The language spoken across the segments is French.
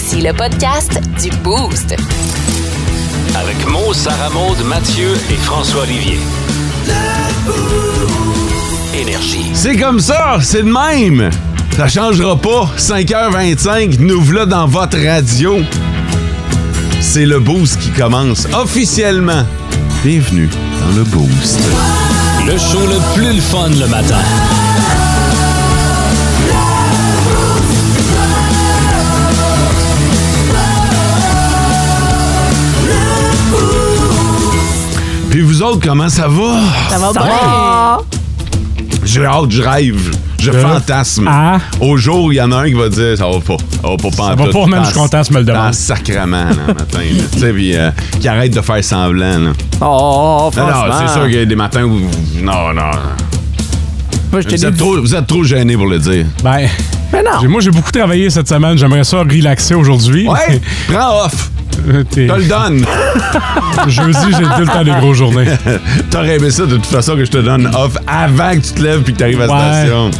Voici le podcast du Boost. Avec Mo, Sarah Maud, Mathieu et François Olivier. Énergie. C'est comme ça, c'est de même. Ça changera pas. 5h25, nous voilà dans votre radio. C'est le boost qui commence officiellement. Bienvenue dans le boost. Le show le plus le fun le matin. Vous autres, comment ça va? Ça va bien. J'ai hâte, je rêve, je Euh, fantasme. ah. Au jour où il y en a un qui va dire ça va pas. Ça va pas Ça va pas, man, je suis content, tu me le demandes. sacrement, là, matin. là. Tu sais, puis euh, qui arrête de faire semblant, là. Oh, Non, non, franchement. c'est sûr qu'il y a des matins où. Non, non. Moi, je Vous êtes, trop, vous êtes trop gêné pour le dire. Ben, Mais non. j'ai- moi, j'ai beaucoup travaillé cette semaine. J'aimerais ça relaxer aujourd'hui. Ouais, prends off. Euh, Te le donne. Jeudi, j'ai tout le temps des grosses journées. T'aurais aimé ça de toute façon que je te donne off avant que tu te lèves puis que t'arrives à la Ouais. station.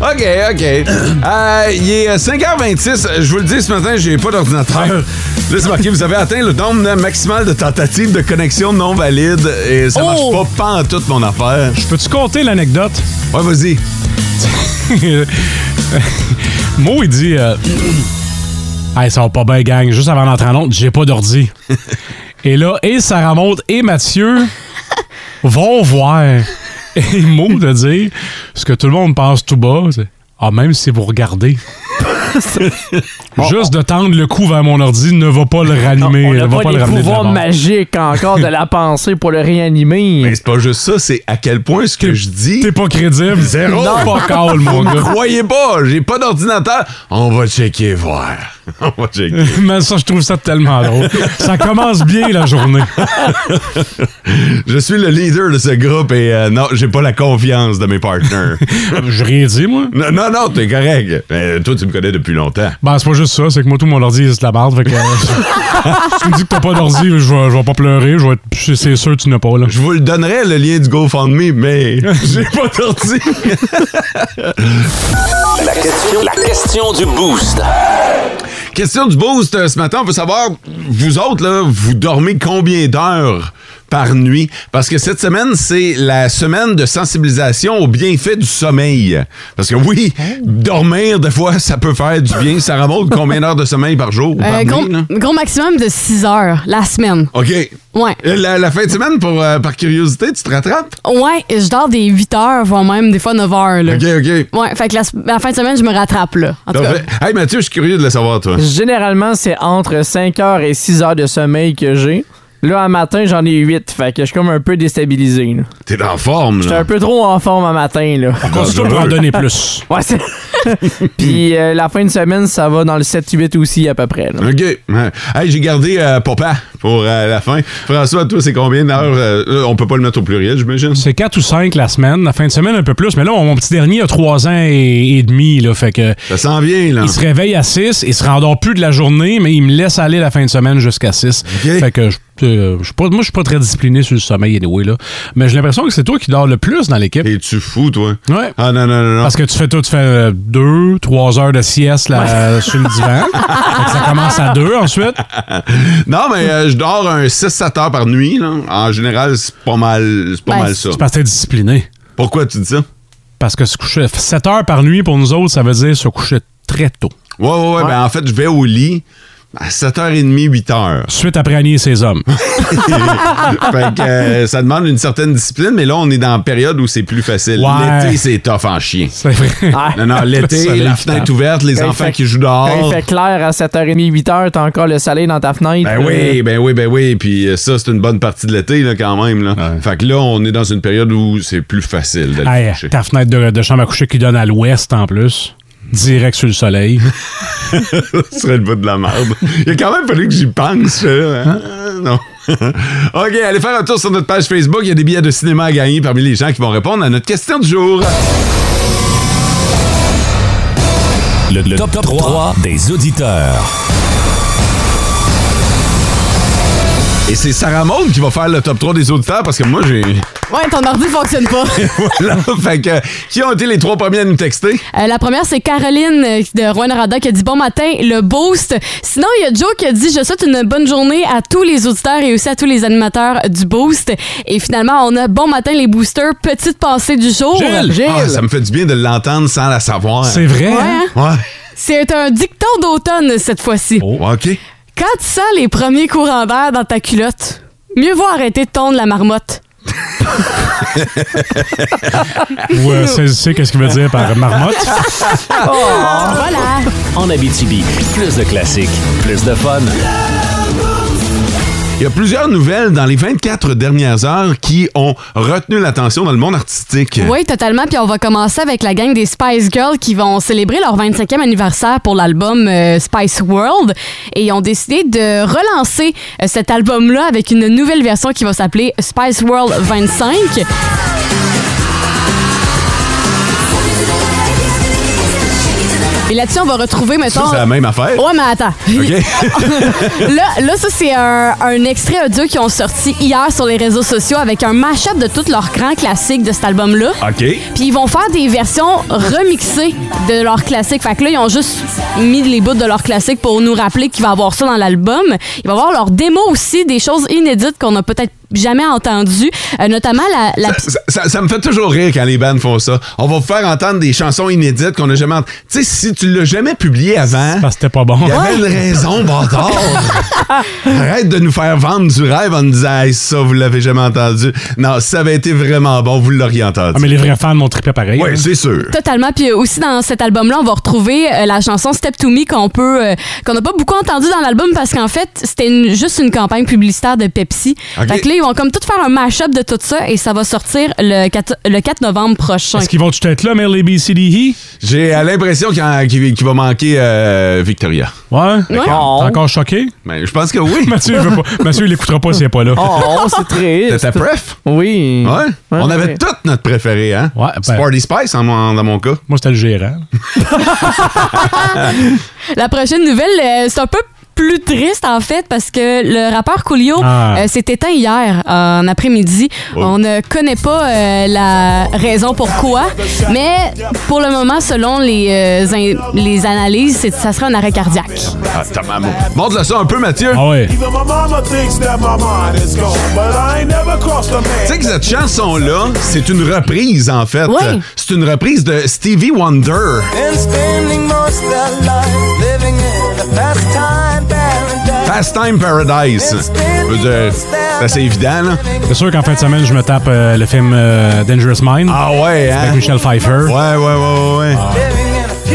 OK, OK. Euh, il est 5h26. Je vous le dis, ce matin, j'ai pas d'ordinateur. Là, c'est marqué, vous avez atteint le nombre maximal de tentatives de connexion non valide et ça marche Oh! pas, pas en toute mon affaire. Peux-tu compter l'anecdote? Ouais, vas-y. Mo, il dit euh, Hey, ça va pas bien, gang. Juste avant d'entrer en autre, j'ai pas d'ordi. et là, et Sarah Maud et Mathieu vont voir. Et Mo de dire ce que tout le monde pense tout bas. c'est, Ah, même si vous regardez. Juste de tendre le cou vers mon ordi ne va pas le ranimer. on ne n'a va pas, pas le les pouvoirs mort. magiques encore de la pensée pour le réanimer. Mais c'est pas juste ça, c'est à quel point ce que je dis. T'es pas crédible. Zéro. Non, pas calme, mon gars. croyez pas, j'ai pas d'ordinateur. On va checker, voir. On va checker. Mais ça, je trouve ça tellement drôle. Ça commence bien la journée. Je suis le leader de ce groupe et euh, non, j'ai pas la confiance de mes partenaires. J'ai rien dit, moi. non, non, non, t'es correct. Mais toi, tu me connais depuis longtemps. Ben, c'est pas juste ça, c'est que moi, tout mon ordi, c'est de la merde. Fait que, euh, tu me dis que t'as pas d'ordi, je vais, je vais pas pleurer. Je vais être- c'est c'est sûr que tu n'as pas, là. Je vous le donnerai, le lien du GoFundMe, mais j'ai pas d'ordi. La question, la question du boost. Question du boost euh, ce matin, on veut savoir, vous autres, là, vous dormez combien d'heures par nuit? Parce que cette semaine, c'est la semaine de sensibilisation aux bienfaits du sommeil. Parce que oui, dormir, des fois, ça peut faire du bien. Ça remonte combien d'heures de sommeil par jour? ou par Euh, nuit, gros, là? gros maximum de 6 heures la semaine. OK. Ouais. Euh, La, la fin de semaine, pour, euh, par curiosité, tu te rattrapes? Ouais, je dors des 8 heures, voire même des fois 9 heures. Là. OK, OK. Ouais, fait que la, la fin de semaine, je me rattrape, là. En tout cas, Parfait. Hey Mathieu, je suis curieux de le savoir, toi. Généralement, c'est entre 5 heures et 6 heures de sommeil que j'ai. Là, un matin, j'en ai 8. Fait que je suis comme un peu déstabilisé. T'es en forme, J'étais là. un peu trop en forme un matin, là. Continue de en donner plus. Ouais, c'est. Puis euh, la fin de semaine, ça va dans le 7-8 aussi, à peu près. là. OK. Hey, j'ai gardé euh, papa pour euh, la fin. François, toi, c'est combien d'heures? on peut pas le mettre au pluriel, j'imagine? C'est 4 ou 5 la semaine, la fin de semaine un peu plus. Mais là, mon petit dernier a 3 ans et, et demi, là. Fait que. Ça s'en vient, là. Il se réveille à 6, il se rendort plus de la journée, mais il me laisse aller la fin de semaine jusqu'à 6. OK. Fait que je, euh, je suis pas, moi, je suis pas très discipliné sur le sommeil, anyway, là. Mais j'ai l'impression que c'est toi qui dors le plus dans l'équipe. Es-tu fou, toi? Ouais. Ah, non, non, non, non. Parce que tu fais tout, tu fais euh, deux, trois heures de sieste là, sur le divan. Fait que ça commence à deux ensuite. Non, mais euh, je dors un 6-7 heures par nuit, là. En général, c'est pas mal, c'est pas Ben, mal ça. C'est parce que t'es discipliné. Pourquoi tu dis ça? Parce que se coucher 7 heures par nuit pour nous autres, ça veut dire se coucher très tôt. Ouais, ouais, ouais. Ben, en fait, je vais au lit à 7h30, 8h. Suite après Annie et ses hommes. fait que euh, ça demande une certaine discipline, mais là, on est dans une période où c'est plus facile. Ouais. L'été, c'est tough en chien. C'est vrai. Ah, Non, non, l'été, la fenêtre ouverte, les Quand enfants fait- qui jouent Quand dehors. il fait clair à 7h30, 8h, t'as encore le soleil dans ta fenêtre. Ben oui, ben oui, ben oui. Puis euh, ça, c'est une bonne partie de l'été, là, quand même. Là. Ouais. Fait que là, on est dans une période où c'est plus facile d'aller ta fenêtre de, de chambre à coucher qui donne à l'ouest en plus. Direct sur le soleil. Ce serait le bout de la merde. Il a quand même fallu que j'y pense. euh, hein? Non. OK, allez faire un tour sur notre page Facebook. Il y a des billets de cinéma à gagner parmi les gens qui vont répondre à notre question du jour. Le, le top, 3 des auditeurs. Et c'est Sarah Maud qui va faire le top 3 des auditeurs parce que moi, j'ai. Ouais, ton ordi fonctionne pas. voilà. Fait que, qui ont été les trois premiers à nous texter? Euh, la première, c'est Caroline euh, de Rouen-Noranda qui a dit bon matin, le boost. Sinon, il y a Joe qui a dit je souhaite une bonne journée à tous les auditeurs et aussi à tous les animateurs du boost. Et finalement, on a bon matin les boosters, petite pensée du jour. Gilles! Ah, ça me fait du bien de l'entendre sans la savoir. C'est vrai, Ouais, hein? hein? Ouais. C'est un dicton d'automne cette fois-ci. Oh, OK. Quand tu sens les premiers courants d'air dans ta culotte, mieux vaut arrêter de tondre la marmotte. Ou euh, saisissez qu'est-ce qu'il veut dire par marmotte. Voilà. En Abitibi, plus de classiques, plus de fun. Il y a plusieurs nouvelles dans les 24 dernières heures qui ont retenu l'attention dans le monde artistique. Oui, totalement. Puis on va commencer avec la gang des Spice Girls qui vont célébrer leur 25e anniversaire pour l'album euh, Spice World. Et ils ont décidé de relancer euh, cet album-là avec une nouvelle version qui va s'appeler Spice World 25. Et là-dessus, on va retrouver, Ça, mettons... c'est la même affaire? Ouais, mais attends. OK. là, là, ça, c'est un, un extrait audio qu'ils ont sorti hier sur les réseaux sociaux avec un mash-up de tous leurs grands classiques de cet album-là. OK. Puis ils vont faire des versions remixées de leurs classiques. Fait que là, ils ont juste mis les bouts de leurs classiques pour nous rappeler qu'il va y avoir ça dans l'album. Il va y avoir leur démo aussi, des choses inédites qu'on a peut-être jamais entendues. Euh, notamment la... la- Ça, ça- ça me fait toujours rire quand les bands font ça. On va vous faire entendre des chansons inédites qu'on n'a jamais entendues. Tu sais, si tu l'as jamais publié avant, Parce que c'était pas bon. il y avait une raison, bâtard. Arrête de nous faire vendre du rêve en nous disant hey, ça, vous l'avez jamais entendu. Non, si ça avait été vraiment bon, vous l'auriez entendu. Ah, mais les vrais fans m'ont trippé pareil. Oui, hein. c'est sûr. Totalement. Puis euh, aussi dans cet album-là, on va retrouver euh, la chanson Step to Me qu'on peut, euh, qu'on n'a pas beaucoup entendu dans l'album parce qu'en fait, c'était juste une campagne publicitaire de Pepsi. Ok. Fait que là, vont comme tout faire un mash-up de tout ça et ça va sortir le 4, le 4 novembre prochain. Est-ce qu'ils vont tout être là, mais les BCDE? J'ai l'impression qu'il va manquer euh, Victoria. Ouais? Ouais. T'es encore choqué? Mais je pense que oui. Mathieu, il veut pas. Mathieu, il l'écoutera pas s'il n'est pas là. Oh, c'est triste. C'était ta préf? Oui. Ouais. On avait ouais. toute notre préféré, hein? Ouais, ben- Sporty Spice, en dans mon cas. Moi, c'était le gérant. La prochaine nouvelle, euh, c'est un peu plus triste en fait parce que le rappeur Coolio Ah. euh, s'est éteint hier en après-midi. Oh. On ne connaît pas euh, la raison pourquoi, mais pour le moment, selon les, euh, in- les analyses, c'est- ça serait un arrêt cardiaque. Ah. Montre-le ça un peu, Mathieu. Ah ouais. Even my mama thinks that my mind is gone, but I ain't never crossed a man. Tu sais que cette chanson-là, c'est une reprise, en fait. C'est une reprise de Stevie Wonder. and pastime paradise. C'est assez évident, là. C'est sûr qu'en fin de semaine, je me tape euh, le film euh, Dangerous Mind Ah ouais, hein? avec Michel Pfeiffer. Ouais, ouais, ouais, ouais, ouais. Living in a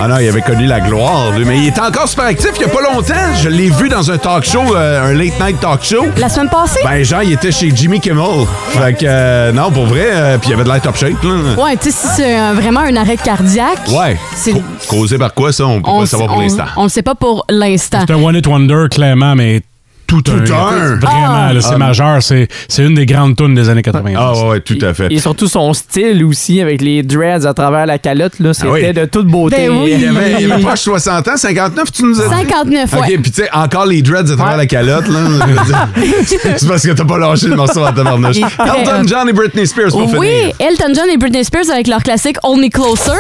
Ah non, il avait connu la gloire, lui. Mais il était encore super actif il y a pas longtemps. Je l'ai vu dans un talk show, euh, un late night talk show. La semaine passée? Ben, genre, il était chez Jimmy Kimmel. Fait que, euh, non, pour vrai, euh, puis il avait de l'air top shape, là. Ouais, tu sais, si c'est vraiment un arrêt cardiaque. Ouais. C'est- causé par quoi, ça? On peut pas On le savoir pour on- l'instant. On le sait pas pour l'instant. C'est un one-hit wonder, clairement, mais tout, Tout un. Vraiment, c'est Ah. majeur. C'est c'est une des grandes tunes des années 90. Ah ouais, tout à fait. Et surtout son style aussi, avec les dreads à travers la calotte, là, c'était Ah oui. de toute beauté. Ben oui. Il y avait, il y avait pas 60 ans, 59, tu nous as dit? 59, ouais. OK, puis tu sais, encore les dreads à travers la calotte, là. c'est parce que t'as pas lâché le morceau à tabarnouche. Elton. John et Britney Spears pour Oui, finir. Elton John et Britney Spears avec leur classique Hold Me Closer.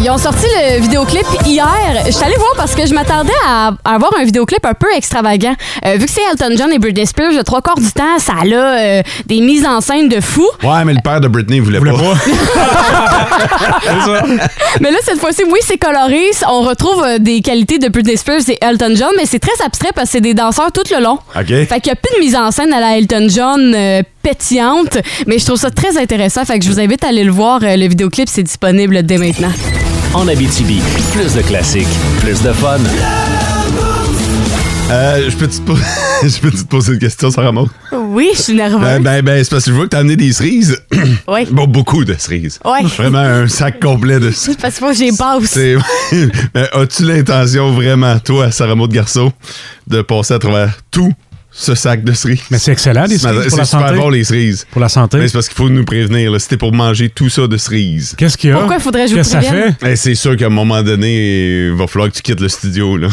Ils ont sorti le vidéoclip hier. Je suis allée voir parce que je m'attendais à, avoir un vidéoclip un peu extravagant. Euh, vu que c'est Elton John et Britney Spears, le trois quarts du temps, ça a euh, des mises en scène de fou. Ouais, mais le père de Britney voulait, Voulait pas. pas. c'est ça. Mais là, cette fois-ci, oui, c'est coloré. On retrouve euh, des qualités de Britney Spears et Elton John, mais c'est très abstrait parce que c'est des danseurs tout le long. OK. Fait qu'il n'y a plus de mise en scène à la Elton John euh, pétillante, mais je trouve ça très intéressant. Fait que je vous invite à aller le voir. Euh, Le vidéoclip, c'est disponible dès maintenant. En Abitibi, plus de classiques, plus de fun. Euh, je peux te po- je peux te poser une question, Sarah Maud? Oui, je suis nerveuse. Ben, ben, ben, c'est parce que je vois que t'as amené des cerises. Oui. Bon, beaucoup de cerises. Ouais. Vraiment un sac complet de cerises. Parce que j'ai basse. C'est- Ben, As-tu l'intention vraiment, toi, Sarah Maud Garceau, de passer à travers tout ce sac de cerises. Mais c'est excellent, les cerises C'est super santé. bon, les cerises. Pour la santé. Mais c'est parce qu'il faut nous prévenir. là. C'était pour manger tout ça de cerises. Qu'est-ce qu'il y a? Pourquoi faudrait que je vous Qu'est-ce que ça fait? Eh, c'est sûr qu'à un moment donné, il va falloir que tu quittes le studio. Là.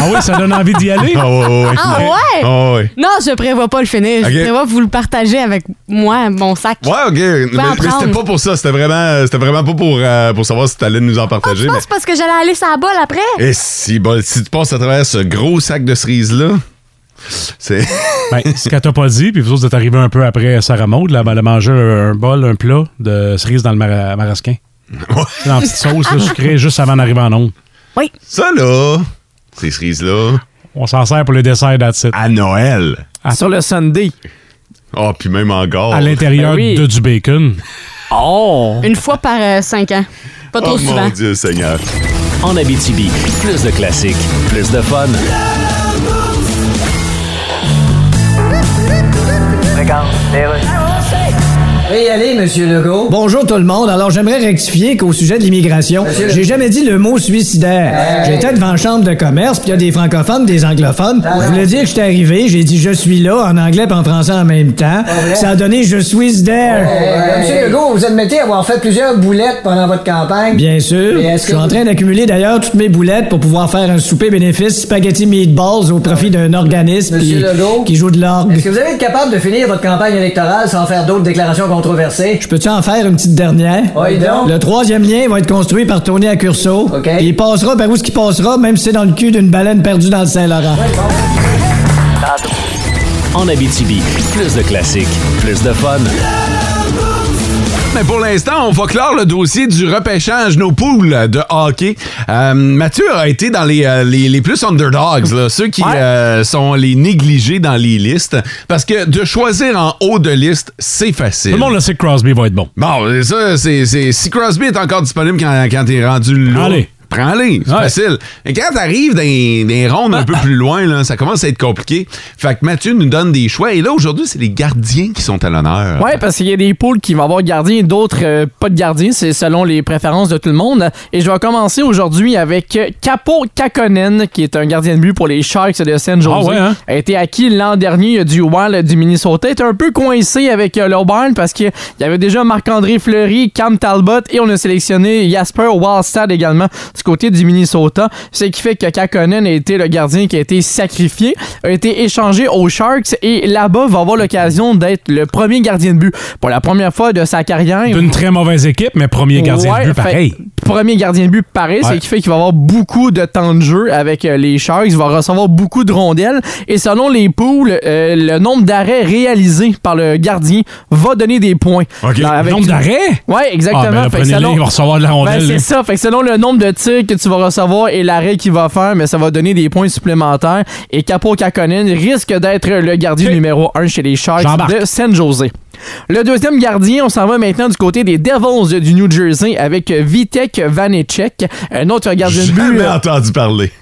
Ah oui, ça donne envie d'y aller? Ah ouais, ouais. Ah ouais? Ah ouais. Non, je prévois pas le finir. Je prévois vous le partager avec moi, mon sac. Ouais, ok. Mais, c'était pas pour ça. C'était vraiment, c'était vraiment pas pour, euh, pour savoir si tu allais nous en partager. Je mais... pense parce que j'allais aller sur la balle après? Et si, bon, si tu passes à travers ce gros sac de cerises-là, c'est. Ben, ce qu'elle t'a pas dit, puis vous autres êtes arrivés un peu après Sarah Maud, là, ben, elle a mangé un, un bol, un plat de cerises dans le mara- marasquin. C'est Dans la petite sauce là, sucrée juste avant d'arriver en onde. Oui. Ça, là, ces cerises-là, On s'en sert pour le dessert that's it. à Noël. Sur le Sunday. Ah, puis même encore. À l'intérieur Ben oui. de du bacon. Oh! Une fois par euh, cinq ans. Pas trop Oh souvent. mon Dieu, Seigneur. En Abitibi, plus de classiques, plus de fun. legal. Oui, allez, Monsieur Legault. Bonjour tout le monde. Alors, j'aimerais rectifier qu'au sujet de l'immigration, j'ai jamais dit le mot suicidaire. J'étais devant la chambre de commerce, puis il y a des francophones, des anglophones. Je voulais dire que j'étais arrivé, j'ai dit je suis là en anglais et en français en même temps. Ça a donné je suis there. Monsieur Legault, vous admettez avoir fait plusieurs boulettes pendant votre campagne. Bien sûr. Je suis que en train d'accumuler d'ailleurs toutes mes boulettes pour pouvoir faire un souper bénéfice spaghetti meatballs au profit d'un organisme Monsieur qui, Legault? qui joue de l'orgue. Est-ce que vous allez être capable de finir votre campagne électorale sans faire d'autres déclarations Je peux-tu en faire une petite dernière? Oui, donc. Le troisième lien va être construit par Tony Accurso. OK. Puis Il passera par où ce qui passera, même si c'est dans le cul d'une baleine perdue dans le Saint-Laurent. En Abitibi, plus de classiques, plus de fun. Mais pour l'instant, on va clore le dossier du repêchage nos poules de hockey. Euh, Mathieu a été dans les, euh, les, les plus underdogs, là, ceux qui Ouais. euh, sont les négligés dans les listes. Parce que de choisir en haut de liste, c'est facile. Tout le monde le sait que Crosby va être bon. Bon, ça, c'est, c'est- si Crosby est encore disponible quand, quand t'es rendu là, Allez. Prends-les, c'est Ouais. facile. Et quand t'arrives dans des des rondes un peu plus loin, là, ça commence à être compliqué. Fait que Mathieu nous donne des choix. Et là, aujourd'hui, c'est les gardiens qui sont à l'honneur. Ouais, parce qu'il y a des poules qui vont avoir gardien, d'autres euh, pas de gardien. C'est selon les préférences de tout le monde. Et je vais commencer aujourd'hui avec Capo Kakonen, qui est un gardien de but pour les Sharks de San Jose. Ah ouais, hein? A été acquis l'an dernier du Wild du Minnesota. Il était un peu coincé avec euh, l'Auburn parce qu'il y avait déjà Marc-André Fleury, Cam Talbot et on a sélectionné Jasper Wallstad également du côté du Minnesota. Ce qui fait que Kakonen a été le gardien qui a été sacrifié, a été échangé aux Sharks et là-bas va avoir l'occasion d'être le premier gardien de but pour la première fois de sa carrière. D'une très mauvaise équipe, mais premier gardien Ouais, de but fait- pareil. Premier gardien de but pareil, Ouais. ce qui fait qu'il va avoir beaucoup de temps de jeu avec euh, les Sharks. Il va recevoir beaucoup de rondelles. Et selon les poules, euh, le nombre d'arrêts réalisés par le gardien va donner des points. OK. Dans- avec- Nombre d'arrêts? Ouais, exactement. Ah, ben là, Fait que selon- il va recevoir de la Ben, rondelle. c'est ça. Fait que selon le nombre de tirs que tu vas recevoir et l'arrêt qu'il va faire, mais ça va donner des points supplémentaires. Et Capo Kakonen risque d'être le gardien numéro 1 chez les Sharks de San Jose. Le deuxième gardien, on s'en va maintenant du côté des Devils du New Jersey avec Vitek Vanecek, un autre gardien de but. Jamais euh, entendu parler.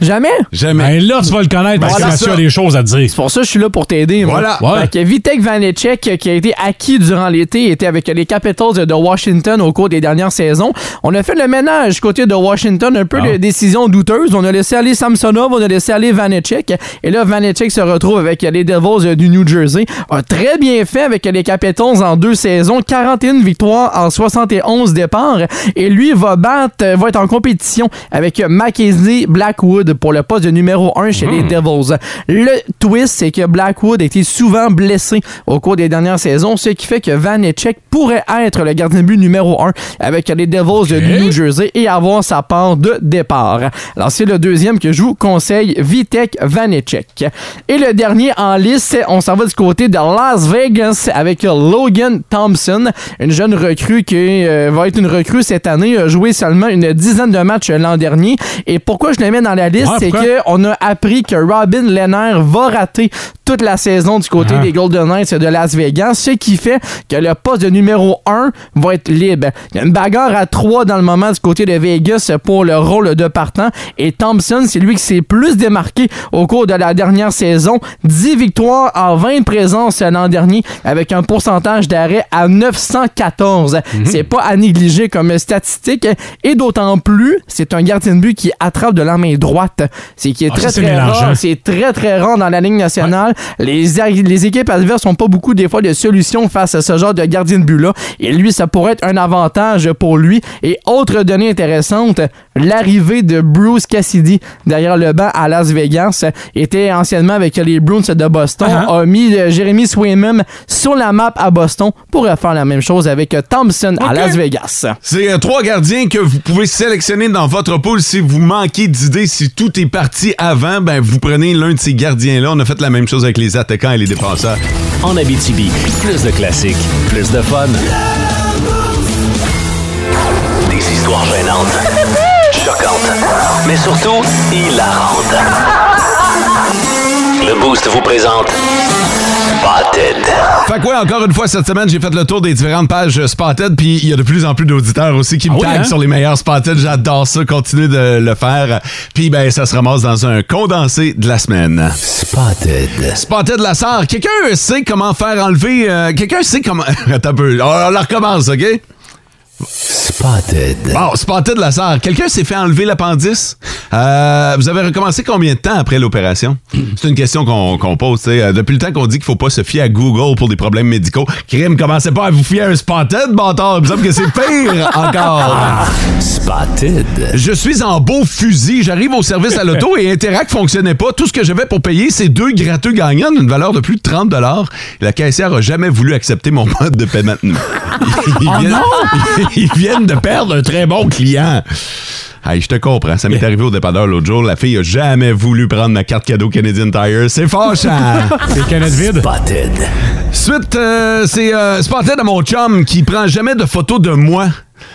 Jamais? Jamais. Ben là, tu vas le connaître parce que Mathieu a des choses à te dire. C'est pour ça que je suis là pour t'aider. moi. Voilà. Ouais. Fait que Vitek Vanecek, qui a été acquis durant l'été, était avec les Capitals de Washington au cours des dernières saisons. On a fait le ménage côté de Washington, un peu Ah. de décisions douteuses. On a laissé aller Samsonov, on a laissé aller Vanecek. Et là, Vanecek se retrouve avec les Devils du New Jersey. A très bien fait avec les Capitals en deux saisons. 41 victoires en 71 départs. Et lui va battre, va être en compétition avec Mackenzie Blackwood pour le poste de numéro 1 chez les Devils. Le twist, c'est que Blackwood a été souvent blessé au cours des dernières saisons, ce qui fait que Vanecek pourrait être le gardien de but numéro 1 avec les Devils de New Jersey et avoir sa part de départ. Alors, c'est le deuxième que je vous conseille, Vitek Vanecek. Et le dernier en liste, on s'en va du côté de Las Vegas avec Logan Thompson, une jeune recrue qui euh, va être une recrue cette année, a joué seulement une dizaine de matchs l'an dernier. Et pourquoi je le mets dans la liste, C'est pourquoi? que on a appris que Robin Lehner va rater toute la saison du côté Ah. des Golden Knights de Las Vegas, ce qui fait que le poste de numéro 1 va être libre. Il y a une bagarre à 3 dans le moment du côté de Vegas pour le rôle de partant et Thompson, c'est lui qui s'est plus démarqué au cours de la dernière saison. 10 victoires en 20 présences l'an dernier avec un pourcentage d'arrêt à 914. C'est pas à négliger comme statistique et d'autant plus, c'est un gardien de but qui attrape de la main droite droite. C'est qui est Ah, très très rare. C'est très très rare dans la Ligue nationale. Les, a- les équipes adverses n'ont pas beaucoup des fois de solutions face à ce genre de gardien de but-là. Et lui, ça pourrait être un avantage pour lui. Et autre donnée intéressante, l'arrivée de Bruce Cassidy derrière le banc à Las Vegas était anciennement avec les Bruins de Boston, Ah, a mis euh, Jeremy Swayman sur la map à Boston, pourrait faire la même chose avec euh, Thompson à. Las Vegas. C'est euh, trois gardiens que vous pouvez sélectionner dans votre pool si vous manquez d'idées, si tout est parti avant, ben vous prenez l'un de ces gardiens-là. On a fait la même chose avec les attaquants et les défenseurs. En Abitibi, plus de classiques, plus de fun. Des histoires gênantes, choquantes, mais surtout hilarantes. Le Boost vous présente Spotted. Fait que ouais, encore une fois, cette semaine, j'ai fait le tour des différentes pages Spotted, puis il y a de plus en plus d'auditeurs aussi qui me Ah oui, taguent hein? sur les meilleurs Spotted. J'adore ça, continuez de le faire. Puis ben, ça se ramasse dans un condensé de la semaine. Spotted. Spotted la sœur. Quelqu'un sait comment faire enlever... euh, Quelqu'un sait comment... Attends un peu. On, on la recommence, OK? Spotted. Bon, Spotted la sœur. Quelqu'un s'est fait enlever l'appendice? Euh, vous avez recommencé combien de temps après l'opération? C'est une question qu'on qu'on pose. tu sais. Euh, Depuis le temps qu'on dit qu'il faut pas se fier à Google pour des problèmes médicaux, crime, commencez pas à vous fier à un Spotted, bâtard? Il me semble que c'est pire encore. Spotted. Je suis en beau fusil. J'arrive au service à l'auto et Interact fonctionnait pas. Tout ce que j'avais pour payer, c'est deux gratteux gagnants d'une valeur de plus de 30 La caissière a jamais voulu accepter mon mode de paiement. Ils, viennent, ils viennent de perdre un très bon client. Hey, je te comprends. Ça m'est arrivé au dépanneur l'autre jour. La fille a jamais voulu prendre ma carte cadeau Canadian Tire. C'est fâchant. C'est canette vide. Spotted. Suite, euh, c'est euh, Spotted à mon chum qui prend jamais de photos de moi.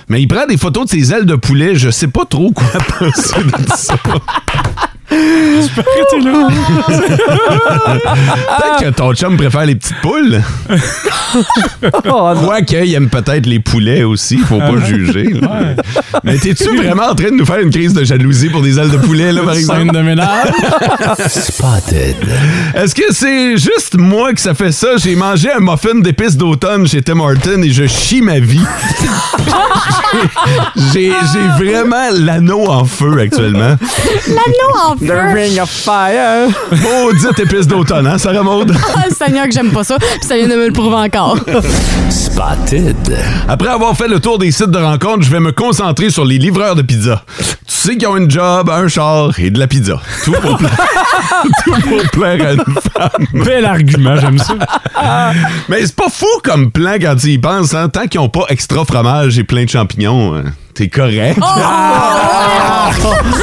Mais il prend des photos de ses ailes de poulet. Je sais pas trop quoi penser de ça. Là. Peut-être que ton chum préfère les petites poules. Quoique, il aime peut-être les poulets aussi. Faut pas juger. là. Mais t'es-tu vraiment en train de nous faire une crise de jalousie pour des ailes de poulet, là, par exemple? Scène de ménage. Spotted. Est-ce que c'est juste moi que ça fait ça? J'ai mangé un muffin d'épices d'automne chez Tim Horton et je chie ma vie. J'ai j'ai vraiment l'anneau en feu actuellement. L'anneau en The feu. Ring of Fire. Maudite épice d'automne, hein, Sarah Maud? Ah, Seigneur que j'aime pas ça. Puis ça vient de me le prouver encore. Spotted. Après avoir fait le tour des sites de rencontres, je vais me concentrer sur les livreurs de pizza. Tu sais qu'ils ont une job, un char et de la pizza. Tout pour plaire, tout pour plaire à une femme. Bel argument, j'aime ça. Mais c'est pas fou comme plan quand tu y penses. Hein? Tant qu'ils ont pas extra fromage et plein de champignons, hein, t'es correct.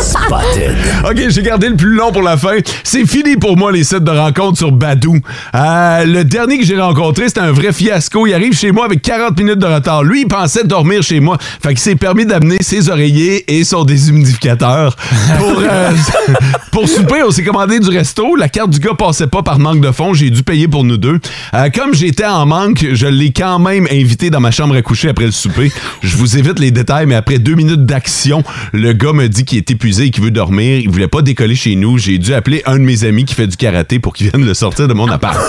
Spotted. OK, j'ai gardé le plus long pour la fin. C'est fini pour moi, les sites de rencontres sur Badou. Euh, le dernier que j'ai rencontré, c'était un vrai fiasco. Il arrive chez moi avec 40 minutes de retard. Lui, il pensait dormir chez moi. Fait qu'il s'est permis d'amener ses oreillers et son déshumidificateur. Pour, euh, pour souper, on s'est commandé du resto. La carte du gars passait pas par manque de fonds. J'ai dû payer pour nous deux. Euh, comme j'étais en manque, je l'ai quand même invité dans ma chambre à coucher après le souper. Je vous évite les détails, mais après deux minutes d'action, le gars me dit qu'il est épuisé et qu'il veut dormir. Il voulait pas décoller chez nous. J'ai dû appeler un de mes amis qui fait du karaté pour qu'il vienne le sortir de mon appart.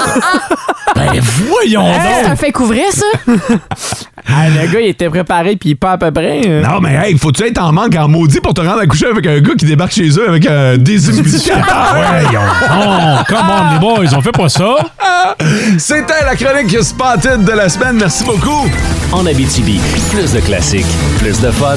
Ben voyons C'est un donc. fait couvrir, ça? Ah, le gars, il était préparé, puis pas à peu près. euh. non, mais hey, faut-tu être en manque en maudit pour te rendre à coucher avec un gars qui débarque chez eux avec un déshumidificateur? Voyons donc. Come on, les boys, on fait pas ça. C'était la chronique Spotted de la semaine. Merci beaucoup. En Abitibi, plus de classiques, plus de fun.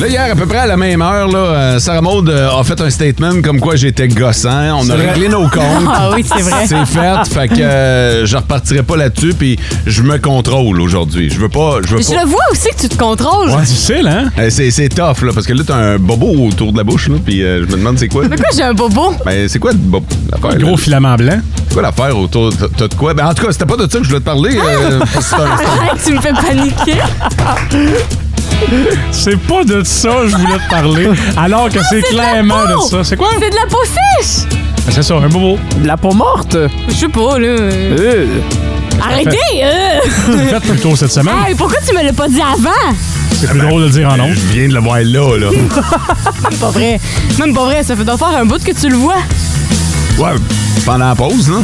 Là, hier, à peu près à la même heure, là, euh, Sarah Maud euh, a fait un statement comme quoi j'étais gossant. On a vrai. réglé nos comptes. Ah oui, c'est vrai. C'est fait, fait que euh, je repartirai pas là-dessus, puis je me contrôle aujourd'hui. Je veux pas. Je veux Je pas. le vois aussi que tu te contrôles. Ouais, difficile, hein? Euh, c'est, c'est tough, là, parce que là, t'as un bobo autour de la bouche, là, puis euh, je me demande c'est quoi. Mais quoi, j'ai un bobo? Ben, c'est quoi le bobo? L'affaire, Gros là? filament blanc. C'est quoi l'affaire autour? T'as, t'as de quoi? Ben, en tout cas, c'était pas de ça que je voulais te parler. euh, un- tu me fais paniquer. C'est pas de ça que je voulais te parler. Alors que c'est clairement de ça. C'est quoi? C'est de la peau sèche. Ben, C'est ça, un bobo. De la peau morte? Je sais pas, là. Euh. Arrêtez! euh. Faites plus tôt cette semaine. Hey, pourquoi tu me l'as pas dit avant? C'est plus drôle de le dire en nom. Je viens de le voir là, là. Même pas vrai. Même pas vrai, ça fait doit faire un bout que tu le vois. Ouais, pendant la pause, là.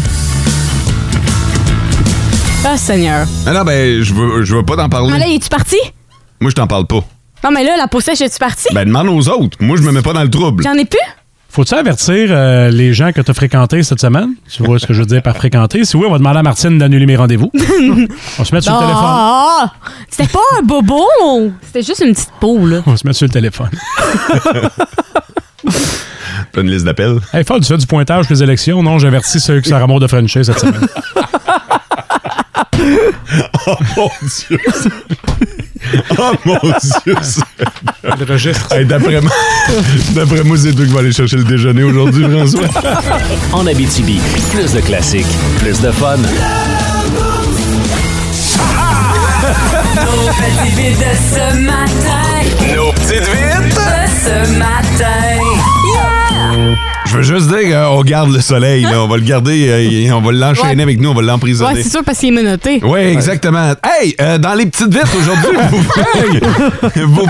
Ah, Seigneur. Ah non, ben, je veux, je veux pas t'en parler. Ah là, es-tu parti? Moi, je t'en parle pas. Non, mais là, la peau sèche, es-tu partie? Ben, demande aux autres. Moi, je me mets pas dans le trouble. J'en ai plus? Faut-tu avertir euh, les gens que tu as fréquentés cette semaine? Tu vois ce que je veux dire par fréquenter? Si oui, on va demander à Martine d'annuler mes rendez-vous. on se met sur le téléphone. Ah, C'était pas un bobo! C'était juste une petite peau, là. On se met sur le téléphone. T'as une liste d'appels? Hey, Fod, tu fais du pointage pour les élections? Non, j'avertis ceux qui Sarah Maud de Frencher cette semaine. oh mon Dieu! oh mon Dieu! Le registre. Hey, d'après moi, d'après moi, c'est toi qui vas aller chercher le déjeuner aujourd'hui, François. En Abitibi, plus de classiques, plus de fun. Nos petites vites de ce matin. Nos petites vites? De ce matin. Je veux juste dire qu'on garde le soleil, là. On va le garder, euh, et on va l'enchaîner Ouais. avec nous, on va l'emprisonner. Ouais, c'est sûr, parce qu'il est menotté. Oui, exactement. Hey, euh, dans les petites vites aujourd'hui, vous, vous vo-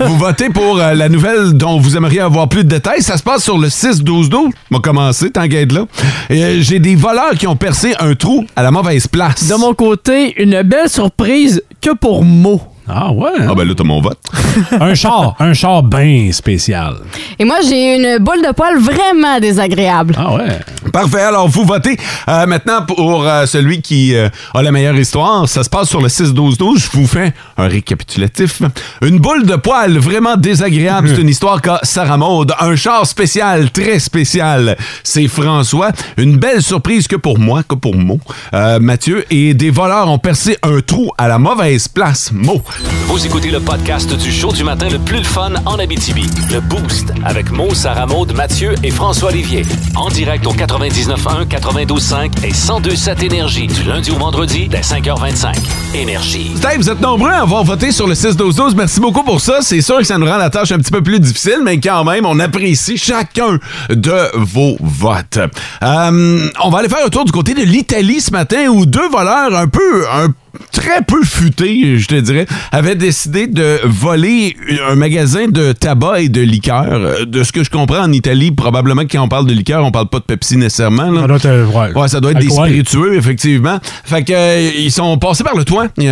vous votez pour euh, la nouvelle dont vous aimeriez avoir plus de détails. Ça se passe sur le 6-12-12. On va commencer, tant qu'à être là. Euh, J'ai des voleurs qui ont percé un trou à la mauvaise place. De mon côté, une belle surprise que pour mots. Ah ouais? Ah ben là, t'as mon vote. un char, un char bien spécial. Et moi, j'ai une boule de poil vraiment désagréable. Ah ouais? Parfait, alors vous votez Euh, maintenant pour euh, celui qui euh, a la meilleure histoire. Ça se passe sur le 6-12-12. Je vous fais un récapitulatif. Une boule de poil vraiment désagréable. C'est une histoire qu'a Sarah Maud. Un char spécial, très spécial. C'est François. Une belle surprise que pour moi, que pour Mo. Euh, Mathieu. Et des voleurs ont percé un trou à la mauvaise place. Mo. Vous écoutez le podcast du show du matin le plus fun en Abitibi. Le Boost avec Mo, Sarah Maud, Mathieu et François Olivier. En direct au 99.1, 92.5 et 102.7 Énergie du lundi au vendredi dès 5h25. Énergie. Steve, vous êtes nombreux à avoir voté sur le 6-12-12. Merci beaucoup pour ça. C'est sûr que ça nous rend la tâche un petit peu plus difficile, mais quand même, on apprécie chacun de vos votes. Euh, on va aller faire un tour du côté de l'Italie ce matin où deux voleurs un peu... Un très peu futés, je te dirais, avaient décidé de voler un magasin de tabac et de liqueurs. Euh, De ce que je comprends en Italie, probablement quand on parle de liqueur, on parle pas de Pepsi nécessairement. là. Ça doit être, euh, ouais. Ouais, ça doit être Alcool. des spiritueux, effectivement. Fait que euh, ils sont passés par le toit. Ils,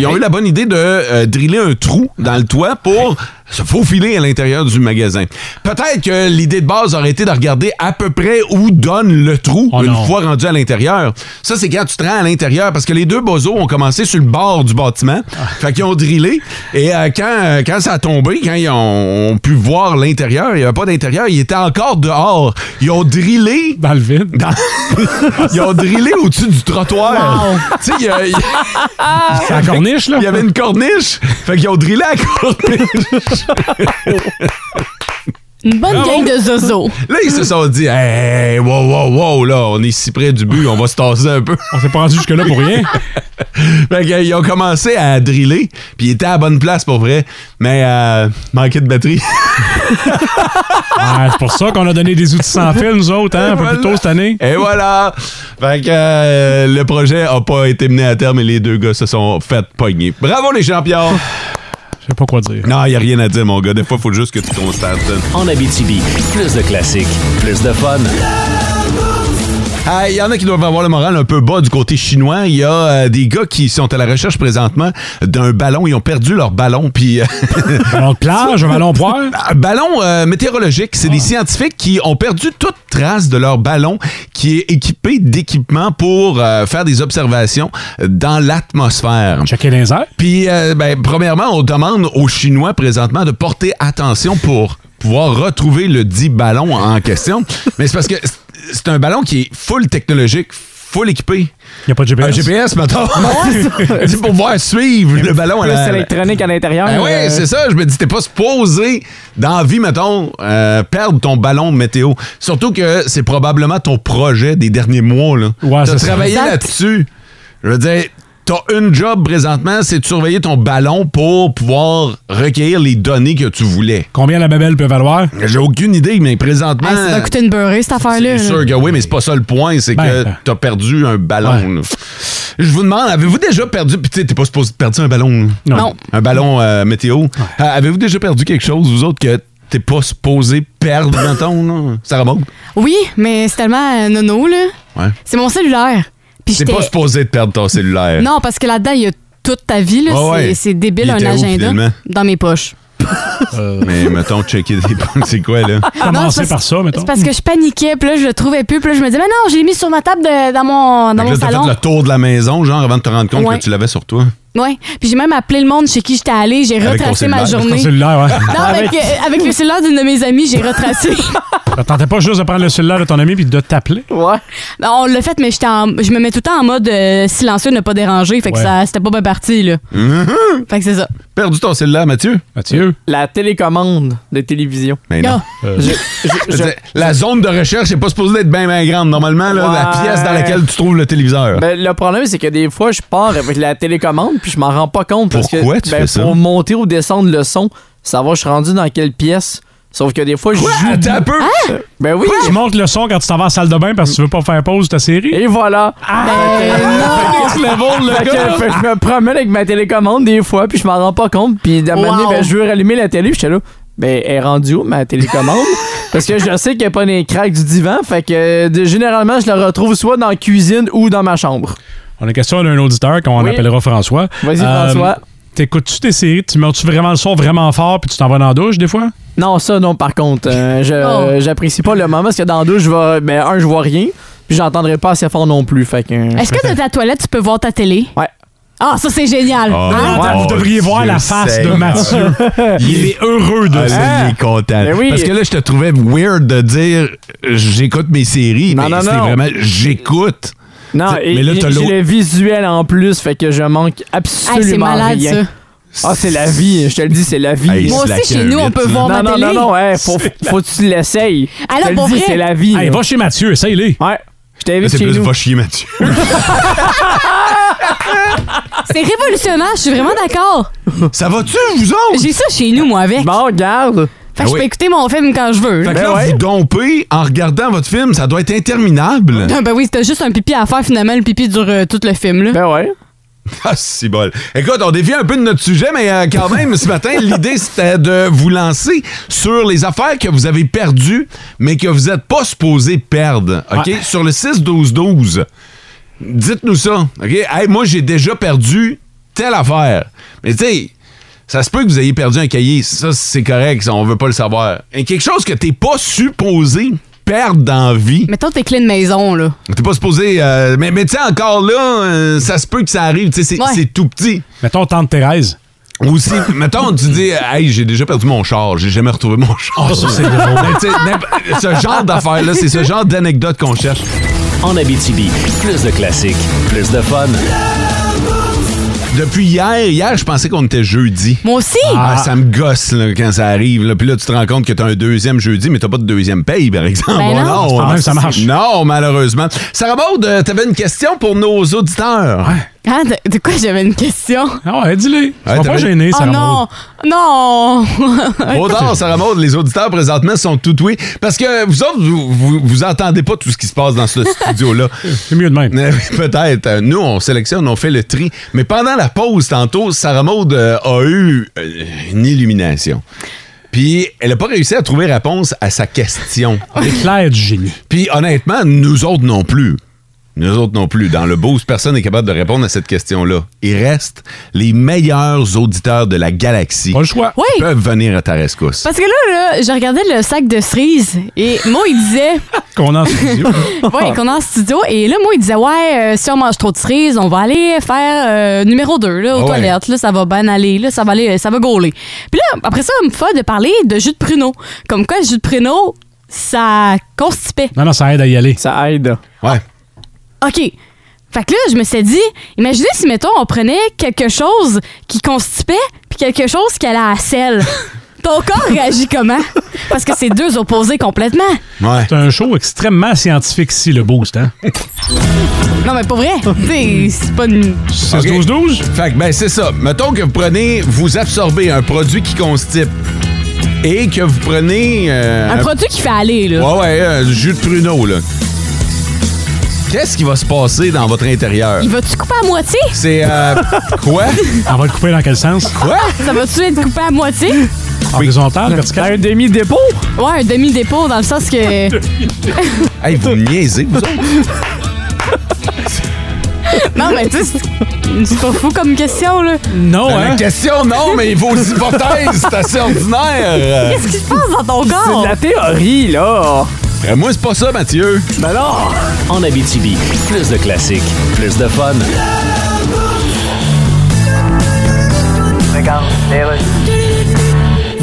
ils ont eu la bonne idée de euh, driller un trou dans le toit pour se faufiler à l'intérieur du magasin. Peut-être que l'idée de base aurait été de regarder à peu près où donne le trou Oh une non. fois rendu à l'intérieur. Ça, c'est quand tu te rends à l'intérieur parce que les deux bozos ont commencé sur le bord du bâtiment. Ah. Fait qu'ils ont drillé. Et euh, quand, euh, quand ça a tombé, quand ils ont, ont pu voir l'intérieur, il n'y avait pas d'intérieur, il était encore dehors. Ils ont drillé Dans le vide. dans- Ils ont drillé au-dessus du trottoir. Tu sais, il y a- il y a- C'est la corniche, là? il y avait une corniche. Fait qu'ils ont drillé la corniche. Une bonne gang de zozo. Là, ils se sont dit, hey, wow, wow, wow, là, on est si près du but, on va se tasser un peu. On s'est pas rendu jusque-là pour rien. Fait qu'ils ont commencé à driller, puis ils étaient à la bonne place pour vrai, mais euh, manquait de batterie. Ah, c'est pour ça qu'on a donné des outils sans fil, nous autres, hein, un peu plus tôt cette année. Et voilà! Fait que euh, le projet a pas été mené à terme et les deux gars se sont fait pogner. Bravo les champions! Je sais pas quoi dire. Non, y a rien à dire, mon gars. Des fois, faut juste que tu constates. En Abitibi, plus de classiques, plus de fun. Il y en a qui doivent avoir le moral un peu bas du côté chinois. Il y a euh, des gars qui sont à la recherche présentement d'un ballon. Ils ont perdu leur ballon. Puis, euh, Ballon de plage, un ballon poire? un ballon euh, météorologique. C'est des scientifiques qui ont perdu toute trace de leur ballon qui est équipé d'équipements pour faire des observations dans l'atmosphère. Checker les airs? Puis, euh, ben, premièrement, on demande aux Chinois présentement de porter attention pour pouvoir retrouver le dit ballon en question. Mais c'est parce que c'est un ballon qui est full technologique, full équipé. Il n'y a pas de Un GPS. GPS, mettons. c'est pour pouvoir suivre le ballon à Plus la... électronique à l'intérieur. Ben oui, euh, c'est ça. Je me dis, t'es pas supposé, dans la vie, mettons, euh, perdre ton ballon de météo. Surtout que c'est probablement ton projet des derniers mois. Là. Ouais, T'as travaillé là-dessus. Je veux dire, t'as une job présentement, c'est de surveiller ton ballon pour pouvoir recueillir les données que tu voulais. Combien la babelle peut valoir? J'ai aucune idée, mais présentement... Ah, ça va coûter une beurrée, cette affaire-là. C'est sûr que oui, mais c'est pas ça le point, c'est Ben, que euh, t'as perdu un ballon. ouais. Je vous demande, avez-vous déjà perdu, puis tu sais, t'es pas supposé perdre un ballon. Non. Non. un ballon euh, météo. Euh, avez-vous déjà perdu quelque chose, vous autres, que t'es pas supposé perdre, mettons, là? Ça remonte? Oui, mais c'est tellement euh, nono, là. Ouais. C'est mon cellulaire. T'es j'étais- pas supposé de perdre ton cellulaire. Non, parce que là-dedans, il y a toute ta vie. là. Ouais, c'est, ouais. c'est débile Il un était où, agenda. finalement? dans mes poches. Mais mettons, checker des points, c'est quoi, là? Commencer c'est par ça, mettons. C'est parce que je paniquais, puis là, je le trouvais plus, puis là, je me disais, mais non, je l'ai mis sur ma table de- dans mon, dans Fait que mon là, t'as salon. fait le tour de la maison, genre, avant de te rendre compte Ouais. que tu l'avais sur toi. Ouais. Puis j'ai même appelé le monde chez qui j'étais allée, j'ai Avec ton retracé ma cellulaire. journée. Ton cellulaire, ouais. Non, avec, euh, avec le cellulaire d'une de mes amies, j'ai retracé. T'attendais pas juste de prendre le cellulaire de ton ami puis de t'appeler? Ouais. On l'a fait, mais j'étais en- je me mets tout le temps en mode euh, silencieux, ne pas déranger. Fait que Ouais. ça, c'était pas bien parti, là. Fait que c'est ça. Perdu ton cellulaire, Mathieu? Mathieu? La télécommande de télévision. Mais non. Ah. Euh, Je- je- je- La zone de recherche n'est pas supposée être bien, bien grande. Normalement, là, la Ouais. pièce dans laquelle tu trouves le téléviseur. Ben, le problème, c'est que des fois, je pars avec la télécommande puis je m'en rends pas compte. Parce Pourquoi que, tu ben, fais ça? Pour monter ou descendre le son, savoir je suis rendu dans quelle pièce? Sauf que des fois, je joue. Attends un peu! Ben oui. Tu montes le son quand tu t'en vas à la salle de bain parce que tu veux pas faire pause de ta série? Et voilà. Next level, le Fait que, fait je me promène avec ma télécommande des fois, puis je m'en rends pas compte. Puis d'un moment donné, Wow. ben, je veux rallumer la télé, puis j'étais là. Ben, elle est rendue où, ma télécommande? Parce que je sais qu'il n'y a pas des craques du divan. Fait que euh, de- généralement, je la retrouve soit dans la cuisine ou dans ma chambre. On a question d'un auditeur qu'on Oui. appellera François. Vas-y, Euh, François. T'écoutes-tu tes séries? Tu mets-tu vraiment le son vraiment fort puis tu t'en vas dans la douche des fois? Non, ça, non, par contre. euh, je- Oh. euh, J'apprécie pas le moment parce que dans la douche, je vais. Ben, un, je vois rien. Puis j'entendrai pas assez fort non plus. Fait que. Est-ce que de ta toilette, tu peux voir ta télé? Ouais. Ah, ça, c'est génial. Oh, Hein? Vous devriez voir Dieu la face de. Mathieu. Il est heureux de Ah, ça. il est content. Ben oui. Parce que là, je te trouvais weird de dire j'écoute mes séries, Non, mais non, c'est non. vraiment j'écoute. Non, et, mais là, j'ai le visuel en plus, fait que je manque Hey, absolument c'est malade, rien. ça. Ah, c'est la vie, je te le dis, c'est la vie. Hey, Moi aussi, chez nous, on peut voir non, ma non, télé. non, non, ouais, faut, faut que tu l'essayes. Je là, te le pour dis, vrai? c'est la vie. Hey, va chez Mathieu, essaye-les. Ouais, je t'invite c'est chez plus nous. va chier Mathieu. C'est révolutionnaire, je suis vraiment d'accord. ça va-tu, vous autres? J'ai ça chez nous, moi, avec. Bon, regarde. Fait que Ah je peux écouter mon film quand je veux. Fait que là, Ben ouais. vous dompez en regardant votre film, ça doit être interminable. Ah, Ben oui, c'était juste un pipi à faire, finalement. Le pipi dure euh, tout le film, là. Ben ouais. Ah, c'est bol. Écoute, on dévie un peu de notre sujet, mais euh, quand même, ce matin, l'idée, c'était de vous lancer sur les affaires que vous avez perdues, mais que vous n'êtes pas supposé perdre. OK? Ouais. Sur le 6-12-12, dites-nous ça. OK? Hey, moi, j'ai déjà perdu telle affaire. Mais tu sais, ça se peut que vous ayez perdu un cahier. Ça, c'est correct, ça, on veut pas le savoir. Et quelque chose que t'es pas supposé perdre dans la vie. Mettons tes clés de maison, là. T'es pas supposé. euh, mais mais tu sais, encore là, euh, ça se peut que ça arrive. Tu sais, c'est Ouais. tout petit. Mettons tante Thérèse. Aussi, mettons, tu dis, hey, j'ai déjà perdu mon char, j'ai jamais retrouvé mon char. Oh, ça, c'est n'imp- ce genre d'affaires-là, c'est ce genre d'anecdote qu'on cherche. En Abitibi, plus de classiques, plus de fun. Depuis hier, hier, je pensais qu'on était jeudi. Moi aussi. Ah, ça me gosse là, quand ça arrive. Là. Puis là, tu te rends compte que tu as un deuxième jeudi, mais tu pas de deuxième paye, par exemple. Ben non. Ça marche. Non, malheureusement. Sarah Maud, tu avais une question pour nos auditeurs. Ah, de, de quoi j'avais une question? Ah ouais, dis-le. Ouais, pas gêné, Oh Sarah non! Maud. Non! Trop tard, Sarah Maud, les auditeurs présentement sont tout oui. Parce que vous autres, vous, vous, vous entendez pas tout ce qui se passe dans ce studio-là. C'est mieux de même. Euh, oui, Peut-être. Nous, on sélectionne, on fait le tri. Mais pendant la pause, tantôt, Sarah Maud euh, a eu euh, une illumination. Puis, elle n'a pas réussi à trouver réponse à sa question. L'éclair du génie. Puis, honnêtement, nous autres non plus. Nous autres non plus. Dans le boost, personne n'est capable de répondre à cette question-là. Il reste les meilleurs auditeurs de la galaxie. Pas le choix. Oui! qui peuvent venir à ta rescousse. Parce que là, là, je regardais le sac de cerises et moi, il disait, Qu'on en studio. ouais, qu'on est en studio, et là, moi, il disait, ouais, euh, si on mange trop de cerises, on va aller faire euh, numéro 2, là, aux Ah ouais. toilettes, là, ça va bien aller, là, ça va aller, ça va gauler. Puis là, après ça, il me fait de parler de jus de pruneau. Comme quoi, le jus de pruneau, ça constipait. Non, non, ça aide à y aller. Ça aide. Ouais. OK. Fait que là, je me suis dit, imaginez si, mettons, on prenait quelque chose qui constipait puis quelque chose qui allait à la selle. Ton corps réagit comment? Parce que c'est deux opposés complètement. Ouais. C'est un show extrêmement scientifique ici, le Boost, hein? Non, mais pas vrai. C'est pas une... 6-12-12? Fait que, ben, c'est ça. Mettons que vous prenez, vous absorbez un produit qui constipe et que vous prenez. euh, Un produit qui fait aller, là. Ouais, ouais, un jus de pruneau, là. Qu'est-ce qui va se passer dans votre intérieur? Il va-tu couper à moitié? C'est. Euh, quoi? On va le couper dans quel sens? Quoi? Ça va-tu être coupé à moitié? Horizontal, vertical? Un demi-dépôt? Ouais, un demi-dépôt, dans le sens que... Hey, vous me niaisez, vous autres? Non, mais tu sais, c'est- c'est pas fou comme question, là. Non, La hein? question, non, mais vos hypothèses, c'est assez ordinaire. Qu'est-ce qui se passe dans ton C'est corps? de la théorie, là. Euh, moi, c'est pas ça, Mathieu. Ben non. En Abitibi, plus de classiques, plus de fun. Vous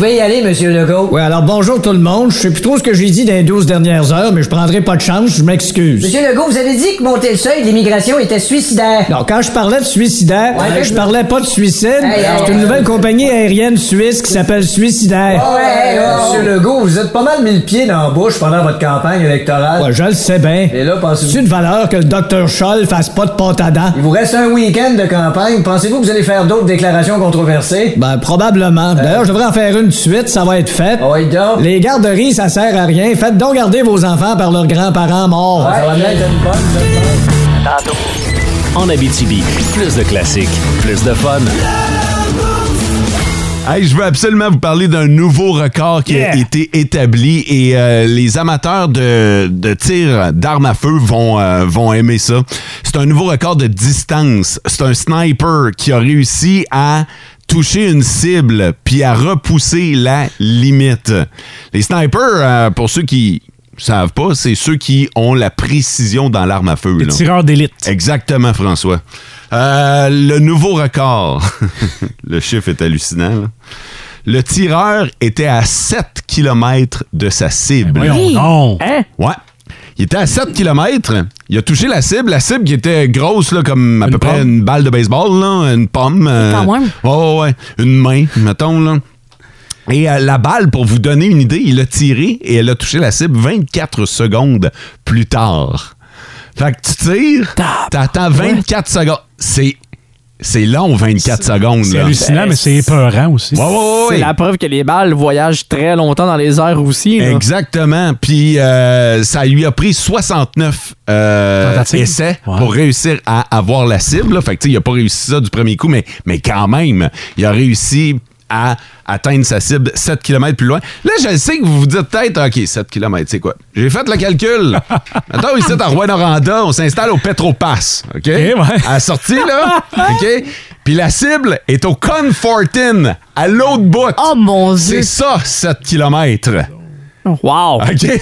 pouvez y aller, Monsieur Legault. Oui, alors bonjour tout le monde. Je sais plus trop ce que j'ai dit dans les 12 dernières heures, mais je prendrai pas de chance, je m'excuse. Monsieur Legault, vous avez dit que monter le seuil de l'immigration était suicidaire. Non, quand je parlais de suicidaire, Ouais, euh, je parlais pas de suicide. Hey, hey, C'est une hey, nouvelle hey. compagnie aérienne suisse qui s'appelle Suicidaire. Ouais, Monsieur Legault, vous êtes pas mal mis le pied dans la bouche pendant votre campagne électorale. Ouais, je le sais bien. Et là, pensez-vous... C'est une valeur que le docteur Scholl fasse pas de pâte à dents. Il vous reste un week-end de campagne. Pensez-vous que vous allez faire d'autres déclarations controversées? Ben, probablement. D'ailleurs, je devrais en faire une de suite, ça va être fait. Ah oui, donc. Les garderies, ça sert à rien. Faites donc garder vos enfants par leurs grands-parents morts. Ouais, ça va bien être une bonne, ça. En Abitibi, plus de classiques, plus de fun. Hey, je veux absolument vous parler d'un nouveau record qui a été établi et euh, les amateurs de, de tir d'armes à feu vont, euh, vont aimer ça. C'est un nouveau record de distance. C'est un sniper qui a réussi à toucher une cible puis à repousser la limite. Les snipers, euh, pour ceux qui savent pas, c'est ceux qui ont la précision dans l'arme à feu. Les tireurs d'élite. Exactement, François. Euh, le nouveau record. le chiffre est hallucinant. là. Le tireur était à 7 km de sa cible. Voyons donc. Hein? Ouais. Il était à 7 km. Il a touché la cible. La cible qui était grosse, là, comme à Une peu près une balle de baseball, là, une pomme. euh, Quand même. Ouais, ouais, ouais. Une main, mettons. Là. Et euh, la balle, pour vous donner une idée, il a tiré et elle a touché la cible 24 secondes plus tard. Fait que tu tires, t'attends 24 secondes. C'est, c'est long, 24 secondes. C'est hallucinant, mais c'est épeurant aussi. Ouais, ouais, ouais, C'est la preuve que les balles voyagent très longtemps dans les airs aussi. là. Exactement. Puis euh, ça lui a pris 69 euh, essais Ouais. pour réussir à avoir la cible. là. Fait que tu sais, il a pas réussi ça du premier coup, mais, mais quand même, il a réussi à atteindre sa cible 7 km plus loin. Là, je sais que vous vous dites peut-être, OK, 7 km, c'est quoi? J'ai fait le calcul. Attends, ici, à Rouen-Noranda, on s'installe au Petropass, OK? ouais. À la sortie, là, OK? Puis la cible est au Confortin, à l'autre bout. Oh mon Dieu. C'est ça, 7 km. Wow! OK?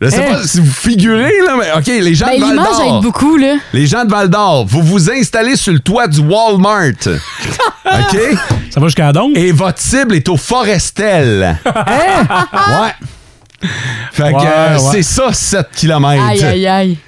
Je sais Hein? pas si vous figurez, là, mais OK, les gens Ben, de Val d'Or. aide beaucoup, là. Les gens de Val d'Or, vous vous installez sur le toit du Walmart. OK? Ça va jusqu'à donc? Et votre cible est au Forestel. Ouais. Fait que Ouais, euh, ouais. c'est ça, 7 km. Aïe, aïe, aïe.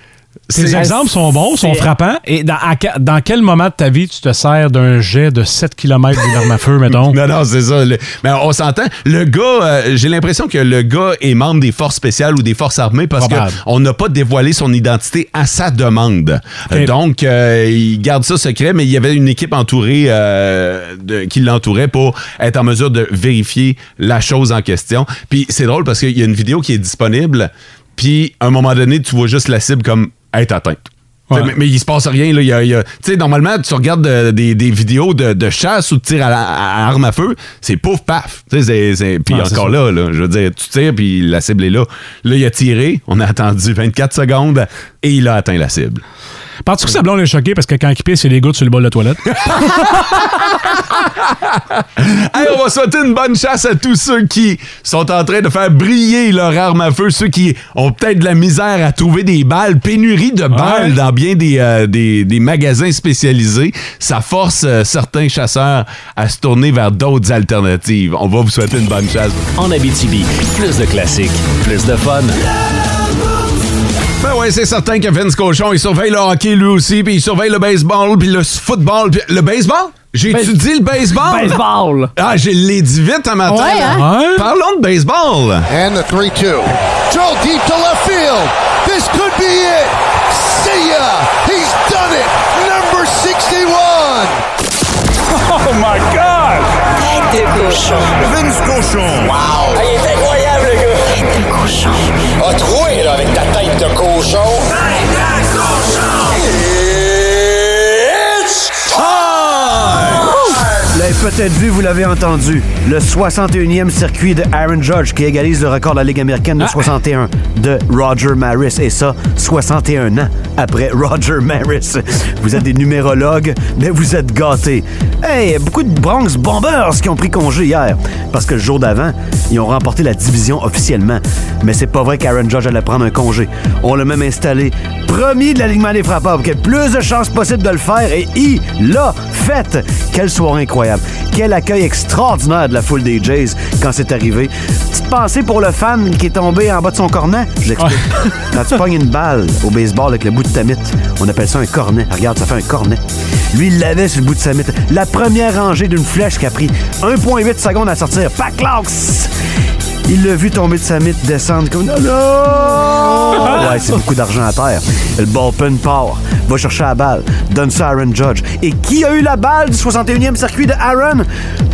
Tes exemples sont bons, sont frappants. Et dans, à dans quel moment de ta vie tu te sers d'un jet de 7 km d'une arme à feu, mettons? Non, non, c'est ça. Le- mais on s'entend. Le gars, euh, j'ai l'impression que le gars est membre des forces spéciales ou des forces armées parce qu'on n'a pas dévoilé son identité à sa demande. Euh, Donc, euh, il garde ça secret, mais il y avait une équipe entourée euh, de- qui l'entourait pour être en mesure de vérifier la chose en question. Puis c'est drôle parce qu'il y a une vidéo qui est disponible, puis à un moment donné, tu vois juste la cible comme être atteinte. Ouais. Mais, mais il se passe rien. Là. Y a- il y a- tu sais, normalement, tu regardes de- des, des vidéos de, de chasse ou de tir à, la- à arme à feu, c'est pouf, paf. Puis encore là, là, je veux dire, tu tires, puis la cible est là. Là, il a tiré, on a attendu 24 secondes et il a atteint la cible. Penses-tu que sa blonde est choquée parce que quand il pisse, il y a des gouttes sur le bol de toilette? Hey, on va souhaiter une bonne chasse à tous ceux qui sont en train de faire briller leur arme à feu, ceux qui ont peut-être de la misère à trouver des balles, pénurie de balles dans bien des, euh, des, des magasins spécialisés. Ça force euh, certains chasseurs à se tourner vers d'autres alternatives. On va vous souhaiter une bonne chasse. En Abitibi, plus de classiques, plus de fun. Ouais, c'est certain que Vince Cochon, il surveille le hockey lui aussi, puis il surveille le baseball, puis le football, puis le baseball? J'ai Base- étudié le baseball? Baseball! Ah, je l'ai dit vite un matin. Ouais, hein? Ouais. Parlons de baseball. And the 3-2. Joe deep to left field. This could be it. See ya. He's done it. Number 61. Oh my God! Tête de cochon. Vince Cochon. Wow. Ah, il est incroyable, le gars! Tête de cochon. A troué, là, avec ta tête de cochon. Vous l'avez peut-être vu, vous l'avez entendu. Le 61e circuit de Aaron Judge qui égalise le record de la Ligue américaine de 61 de Roger Maris. Et ça, 61 ans après Roger Maris. Vous êtes des numérologues, mais vous êtes gâtés. Hey, il y a beaucoup de Bronx Bombers qui ont pris congé hier. Parce que le jour d'avant, ils ont remporté la division officiellement. Mais c'est pas vrai qu'Aaron Judge allait prendre un congé. On l'a même installé premier de l'alignement des frappeurs pour qu'il y ait plus de chances possible de le faire. Et il l'a fait. Quelle soirée incroyable. Quel accueil extraordinaire de la foule des Jays quand c'est arrivé. Petite pensée pour le fan qui est tombé en bas de son cornet. Je l'explique. Quand tu pognes une balle au baseball avec le bout de ta mythe, on appelle ça un cornet. Regarde, ça fait un cornet. Lui, il l'avait sur le bout de sa mythe. La première rangée d'une flèche qui a pris 1,8 secondes à sortir. Paclax! Il l'a vu tomber de sa mythe, descendre comme... Non! Ouais, c'est beaucoup d'argent à terre. Le bullpen part, va chercher la balle, donne ça à Aaron Judge. Et qui a eu la balle du 61e circuit de Aaron?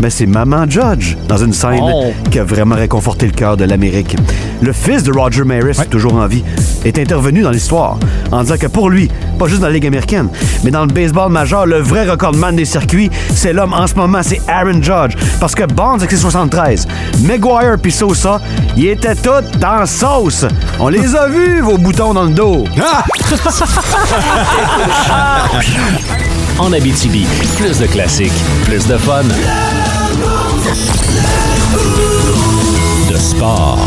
Ben, c'est Maman Judge, dans une scène Oh. qui a vraiment réconforté le cœur de l'Amérique. Le fils de Roger Maris, toujours en vie, est intervenu dans l'histoire en disant que pour lui, pas juste dans la Ligue américaine, mais dans le baseball majeur, le vrai recordman des circuits, c'est l'homme en ce moment, c'est Aaron Judge. Parce que Bonds avec ses 73, Maguire puis Sosa, ils étaient tous dans sauce. On les a vus, vos boutons dans le dos. En Abitibi, plus de classiques, plus de fun. Sport.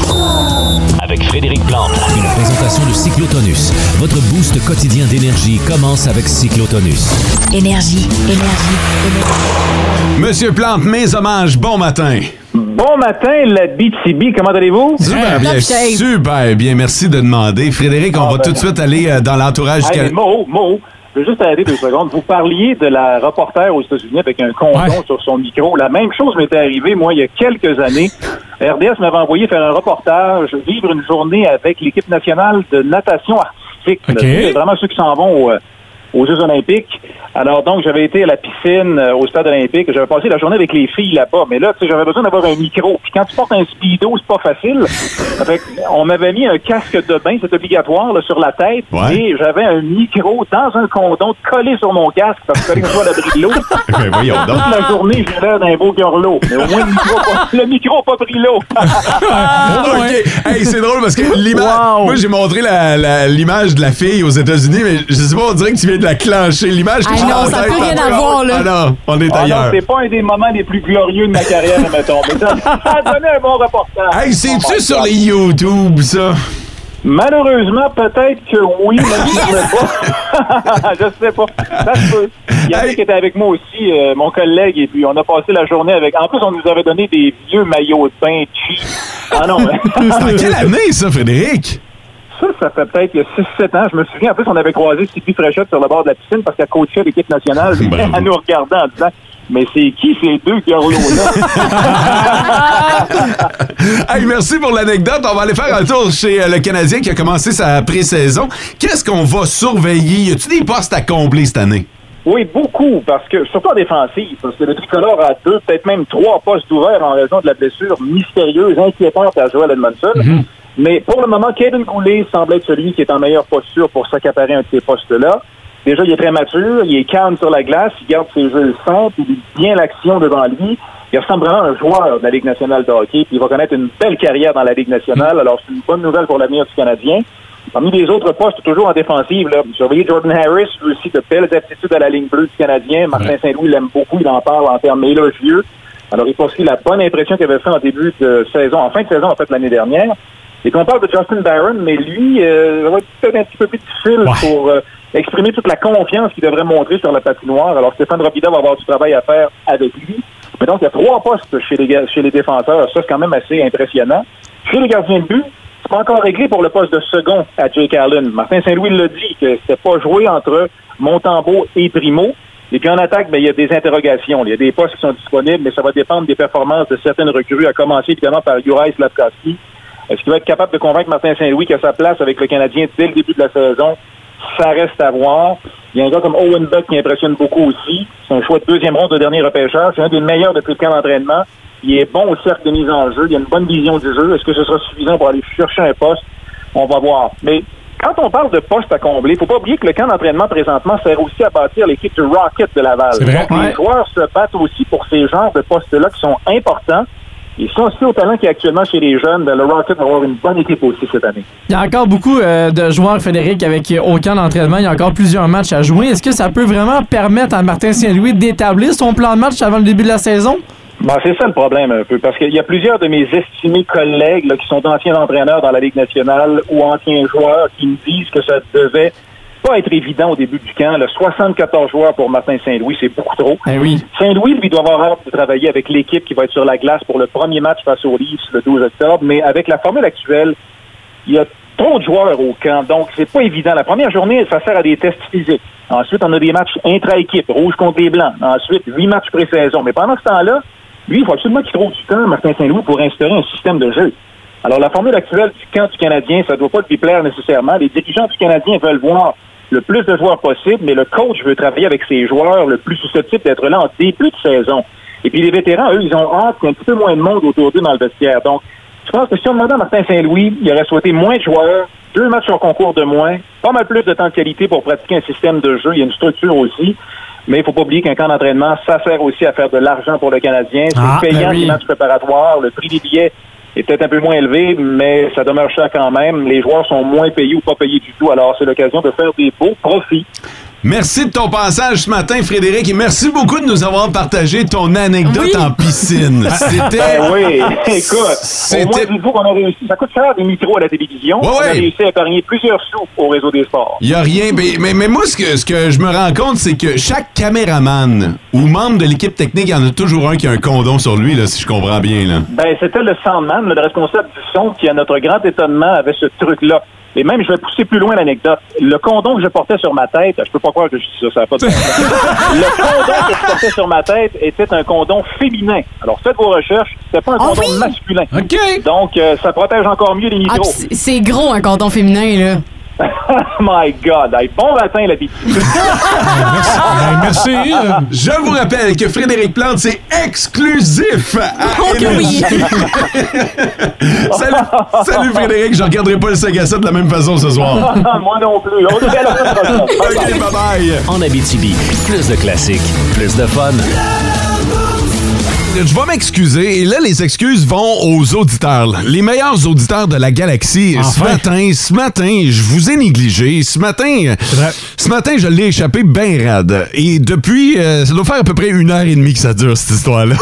Avec Frédéric Plante. Une présentation de Cyclotonus. Votre boost quotidien d'énergie commence avec Cyclotonus. Énergie, énergie, énergie. Monsieur Plante, mes hommages, bon matin. Bon matin, la BTB, comment allez-vous? Super bien, super bien. Merci de demander. Frédéric, on va tout de suite aller euh, dans l'entourage du Canada. Mo, Mo, je veux juste arrêter deux secondes. Vous parliez de la reporter aux États-Unis avec un condom sur son micro. La même chose m'était arrivée, moi, il y a quelques années. RDS m'avait envoyé faire un reportage, vivre une journée avec l'équipe nationale de natation artistique. C'est vraiment ceux qui s'en vont euh, aux Jeux olympiques. Alors donc, j'avais été à la piscine euh, au stade olympique. J'avais passé la journée avec les filles là-bas. Mais là, tu sais, j'avais besoin d'avoir un micro. Puis quand tu portes un speedo, c'est pas facile. Fait que on m'avait mis un casque de bain, c'est obligatoire, là, sur la tête. Ouais. Et j'avais un micro dans un condom collé sur mon casque parce fallait que je l'eau. Ben, voyons donc. Toute la journée, j'ai l'air d'un beau gorlot. Mais au moins, le micro, pas- le micro a pas pris l'eau. OK. Hey, c'est drôle parce que l'image. Moi, j'ai montré la- la- l'image de la fille aux États-Unis, mais je sais pas, on dirait que tu viens de la clencher. L'image que Ah non, en ça peut rien ah, avoir, là. Ah non, on est Ah non, ailleurs. c'est pas un des moments les plus glorieux de ma carrière, mettons. Mais ça, ça a donné un bon reportage. Hey, c'est-tu sur les YouTube, ça? Malheureusement, peut-être que oui, mais je ne sais pas. je sais pas. Ça se peut. Il y en a qui était avec moi aussi, euh, mon collègue, et puis on a passé la journée avec. En plus, on nous avait donné des vieux maillots de bain cheap. Ah non, mais. C'est en quelle année, ça, Frédéric? Ça, ça fait peut-être il y a 6-7 ans. Je me souviens, en plus, on avait croisé Sylvie Fréchette sur le bord de la piscine parce qu'elle coachait l'équipe nationale. Elle nous regardait en disant Mais c'est qui ces deux gorlots-là? Hey, merci pour l'anecdote. On va aller faire un tour chez euh, le Canadien qui a commencé sa pré-saison. Qu'est-ce qu'on va surveiller? Y a-tu des postes à combler cette année? Oui, beaucoup, parce que, surtout en défensive, parce que le tricolore a deux, peut-être même trois postes ouverts en raison de la blessure mystérieuse, inquiétante à Joel Edmondson. Mais pour le moment, Kevin Goulet semble être celui qui est en meilleure posture pour s'accaparer un de ces postes-là. Déjà, il est très mature, il est calme sur la glace, il garde ses jeux simples, il lit bien l'action devant lui. Il ressemble vraiment à un joueur de la Ligue nationale de hockey, puis il va connaître une belle carrière dans la Ligue nationale. Alors, c'est une bonne nouvelle pour l'avenir du Canadien. Parmi les autres postes, toujours en défensive, là, surveiller Jordan Harris, lui aussi de belles aptitudes à la ligne bleue du Canadien. Martin Saint-Louis l'aime beaucoup, il en parle en termes élogieux. Alors, il poursuit la bonne impression qu'il avait fait en début de saison, en fin de saison, en fait, l'année dernière. Et qu'on parle de Justin Barron, mais lui, euh, ça va être peut-être un petit peu plus difficile pour euh, exprimer toute la confiance qu'il devrait montrer sur la patinoire. Alors, Stéphane Robida va avoir du travail à faire avec lui. Mais donc, il y a trois postes chez les, ga- chez les défenseurs. Ça, c'est quand même assez impressionnant. Chez les gardiens de but, c'est pas encore réglé pour le poste de second à Jake Allen. Martin Saint-Louis l'a dit que c'était pas joué entre Montembeau et Primo. Et puis en attaque, ben, il y a des interrogations. Il y a des postes qui sont disponibles, mais ça va dépendre des performances de certaines recrues, à commencer évidemment par Juraj Slavkovski. Est-ce qu'il va être capable de convaincre Martin Saint-Louis qu'à sa place avec le Canadien dès le début de la saison? Ça reste à voir? Il y a un gars comme Owen Buck qui impressionne beaucoup aussi. C'est un choix de deuxième ronde de dernier repêcheur. C'est un des meilleurs depuis le camp d'entraînement. Il est bon au cercle de mise en jeu. Il a une bonne vision du jeu. Est-ce que ce sera suffisant pour aller chercher un poste? On va voir. Mais quand on parle de postes à combler, il faut pas oublier que le camp d'entraînement présentement sert aussi à bâtir l'équipe du Rocket de Laval. Donc, Ouais. les joueurs se battent aussi pour ces genres de postes-là qui sont importants. Ils sont aussi au talent qui est actuellement chez les jeunes. Ben, le Rocket va avoir une bonne équipe aussi cette année. Il y a encore beaucoup euh, de joueurs, Frédéric, avec aucun d'entraînement. Il y a encore plusieurs matchs à jouer. Est-ce que ça peut vraiment permettre à Martin Saint-Louis d'établir son plan de match avant le début de la saison? Ben, c'est ça le problème un peu, parce qu'il y a plusieurs de mes estimés collègues là, qui sont anciens entraîneurs dans la Ligue nationale ou anciens joueurs qui me disent que ça devait pas être évident au début du camp. Le 74 joueurs pour Martin Saint-Louis, c'est beaucoup trop. oui. Saint-Louis, lui, doit avoir hâte de travailler avec l'équipe qui va être sur la glace pour le premier match face aux Leafs le 12 octobre, mais avec la formule actuelle, il y a trop de joueurs au camp, donc c'est pas évident. La première journée, ça sert à des tests physiques. Ensuite, on a des matchs intra-équipe, rouge contre les blancs. Ensuite, huit matchs pré-saison. Mais pendant ce temps-là, lui, il faut absolument qu'il trouve du temps, Martin Saint-Louis, pour instaurer un système de jeu. Alors, la formule actuelle du camp du Canadien, ça ne doit pas lui plaire nécessairement. Les dirigeants du Canadien veulent voir le plus de joueurs possible, mais le coach veut travailler avec ses joueurs le plus susceptibles d'être là en début de saison. Et puis les vétérans, eux, ils ont hâte qu'il y ait un petit peu moins de monde autour d'eux dans le vestiaire. Donc, je pense que si on demandait à Martin Saint-Louis, il aurait souhaité moins de joueurs, deux matchs en concours de moins, pas mal plus de temps de qualité pour pratiquer un système de jeu. Il y a une structure aussi. Mais il faut pas oublier qu'un camp d'entraînement, ça sert aussi à faire de l'argent pour le Canadien. C'est Ah, payant ben oui. les matchs préparatoires. Le prix des billets est peut-être un peu moins élevé, mais ça demeure cher quand même. Les joueurs sont moins payés ou pas payés du tout. Alors, c'est l'occasion de faire des beaux profits. Merci de ton passage ce matin, Frédéric, et merci beaucoup de nous avoir partagé ton anecdote en piscine. C'était. Ben oui, écoute, au C'était- moins, dites-vous qu'on a réussi. Ça coûte cher des micros à la télévision. Ouais, On a réussi à épargner plusieurs sous au réseau des sports. Il y a rien. Mais, mais, mais moi, ce que, ce que je me rends compte, c'est que chaque caméraman ou membre de l'équipe technique, il y en a toujours un qui a un condom sur lui, là, si je comprends bien. Là. Ben, c'était le Sandman, le responsable du son, qui, à notre grand étonnement, avait ce truc-là. Et même, je vais pousser plus loin l'anecdote. Le condom que je portais sur ma tête, je peux pas croire que je dis ça, ça n'a pas de. Le condom que je portais sur ma tête était un condom féminin. Alors, faites vos recherches, c'était pas un condom masculin. Donc, euh, ça protège encore mieux les Ah, micros. puis c'est- c'est gros un cordon féminin, là. My God! Hey, bon matin, la bêtise. Ben, merci. Je vous rappelle que Frédéric Plante, c'est exclusif à Oh oui. salut, salut Frédéric, je regarderai pas le Sagassa de la même façon ce soir. Moi non plus. On se à la. OK, bye-bye. En Abitibi, plus de classiques, plus de fun. Je vais m'excuser. Et là, les excuses vont aux auditeurs. là. Les meilleurs auditeurs de la galaxie. Ce matin, ce matin, je vous ai négligé. Ce matin, ce matin, je l'ai échappé bien raide. Et depuis, euh, ça doit faire à peu près une heure et demie que ça dure, cette histoire-là.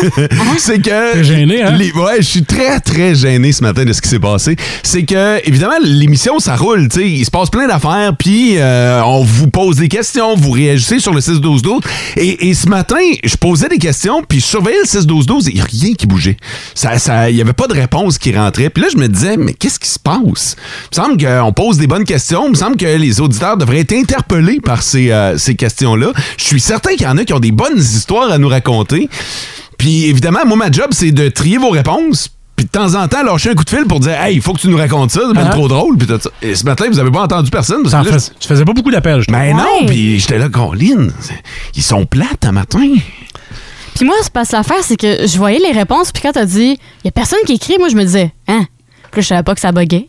C'est que... T'es gêné, hein? les- ouais, je suis très, très gêné ce matin de ce qui s'est passé. C'est que, évidemment, l'émission, ça roule, tu sais. Il se passe plein d'affaires, puis euh, on vous pose des questions, vous réagissez sur le 6-12-12. Et, et ce matin, je posais des questions, puis je surveillais le 6-12-12 et il n'y a rien qui bougeait. Ça, ça, il n'y avait pas de réponse qui rentrait. Puis là, je me disais, mais qu'est-ce qui se passe? Il me semble qu'on pose des bonnes questions. Il me semble que les auditeurs devraient être interpellés par ces, euh, ces questions-là. Je suis certain qu'il y en a qui ont des bonnes histoires à nous raconter. Puis évidemment, moi, ma job, c'est de trier vos réponses. Puis de temps en temps, lâcher un coup de fil pour dire Hey, il faut que tu nous racontes ça, c'est bien Ah. trop drôle. Puis ça. Et ce matin, vous n'avez pas entendu personne. Parce que là, fais- tu faisais pas beaucoup d'appels, je trouve. ben non, puis j'étais là, Colin, ils sont plates un matin. Puis moi, ce passe l'affaire, c'est que je voyais les réponses, puis quand t'as dit, il y a personne qui écrit, moi, je me disais, hein? Puis je savais pas que ça buguait.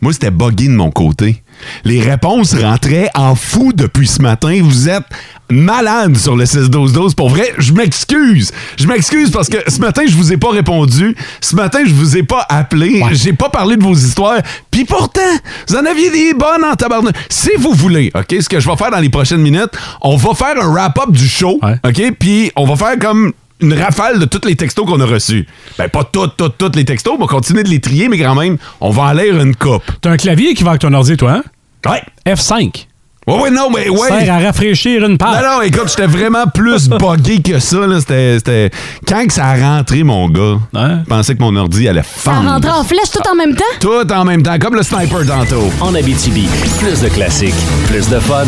Moi, c'était buggy de mon côté. Les réponses rentraient en fou depuis ce matin. Vous êtes malade sur le 6-12-12. Pour vrai, je m'excuse. Je m'excuse parce que ce matin, je vous ai pas répondu. Ce matin, je vous ai pas appelé. J'ai pas parlé de vos histoires. Puis pourtant, vous en aviez des bonnes en tabarnak. Si vous voulez, OK, ce que je vais faire dans les prochaines minutes, on va faire un wrap-up du show. OK? Puis on va faire comme une rafale de tous les textos qu'on a reçus. Ben, pas toutes, toutes, toutes les textos. On va continuer de les trier, mais quand même, on va en lire une coupe. T'as un clavier qui va avec ton ordi, toi, hein? Ouais. F5. Ouais, ouais, non, mais ouais. Sert à rafraîchir une page. Non, non, écoute, j'étais vraiment plus buggé que ça. Là. C'était, c'était- Quand que ça a rentré, mon gars, je pensais que mon ordi allait Ça fendre. rentrait en flèche tout en même temps? Tout en même temps, comme le sniper tantôt. En Abitibi, plus de classiques, plus de fun.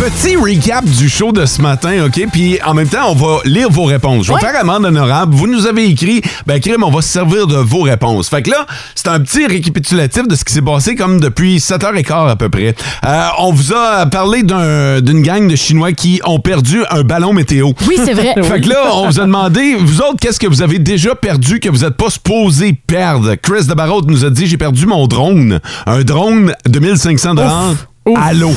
Petit recap du show de ce matin, OK? Puis en même temps, on va lire vos réponses. Je vais faire amende honorable. Vous nous avez écrit, ben crime, on va se servir de vos réponses. Fait que là, c'est un petit récapitulatif de ce qui s'est passé comme depuis 7h15 à peu près. Euh, on vous a parlé d'un- d'une gang de Chinois qui ont perdu un ballon météo. Oui, c'est vrai. fait que là, on vous a demandé, vous autres, qu'est-ce que vous avez déjà perdu que vous n'êtes pas supposé perdre? Chris de Barrault nous a dit, j'ai perdu mon drone. Un drone de 1500 dollars. L'eau.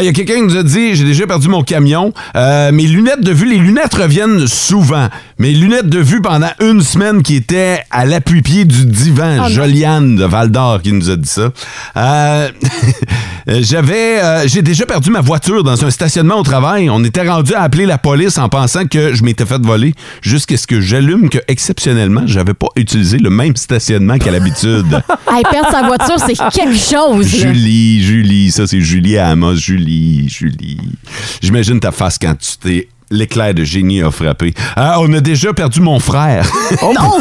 Il y a quelqu'un qui nous a dit j'ai déjà perdu mon camion. Euh, mes lunettes de vue, les lunettes reviennent souvent. Mes lunettes de vue pendant une semaine qui étaient à l'appui-pied du divan. Oh non. Joliane de Val d'Or qui nous a dit ça. Euh, J'avais, euh, j'ai déjà perdu ma voiture dans un stationnement au travail. On était rendu à appeler la police en pensant que je m'étais fait voler jusqu'à ce que j'allume que exceptionnellement, j'avais pas utilisé le même stationnement qu'à l'habitude. Hey, perdre sa voiture, c'est quelque chose. là. Julie, Julie, ça c'est Julie à Amos, Julie, Julie. J'imagine ta face quand tu t'es. L'éclair de génie a frappé. Ah, on a déjà perdu mon frère. non!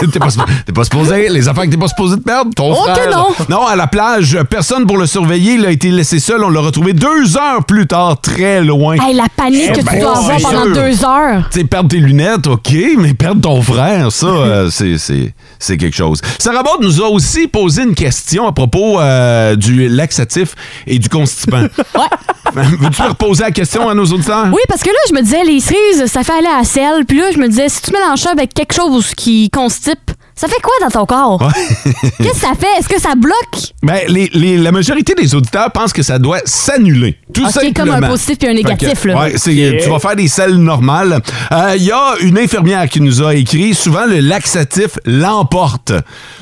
t'es, pas, pas supposé, les affaires que t'es pas supposé de perdre, ton Oh que frère. non. Non, à la plage, personne pour le surveiller. Il a été laissé seul. On l'a retrouvé deux heures plus tard, très loin. Hey, la panique que Eh tu ben, dois avoir pendant sûr. deux heures. Tu sais, perdre tes lunettes, OK, mais perdre ton frère, ça, euh, c'est quelque chose. Sarah Baud nous a aussi posé une question à propos euh, du laxatif et du constipant. ouais. Veux-tu reposer la question à nos auditeurs? Oui, parce que là, je me disais, les cerises, ça fait aller à la selle. Puis là, je me disais, si tu mélanges ça avec quelque chose qui constipe, ça fait quoi dans ton corps? Qu'est-ce que ça fait? Est-ce que ça bloque? Ben, les, les- la majorité des auditeurs pensent que ça doit s'annuler. Tout Ok, simplement. comme un positif puis un négatif, que, là. ouais, c'est- Tu vas faire des selles normales. Il y a une infirmière qui nous a écrit souvent le laxatif l'emporte.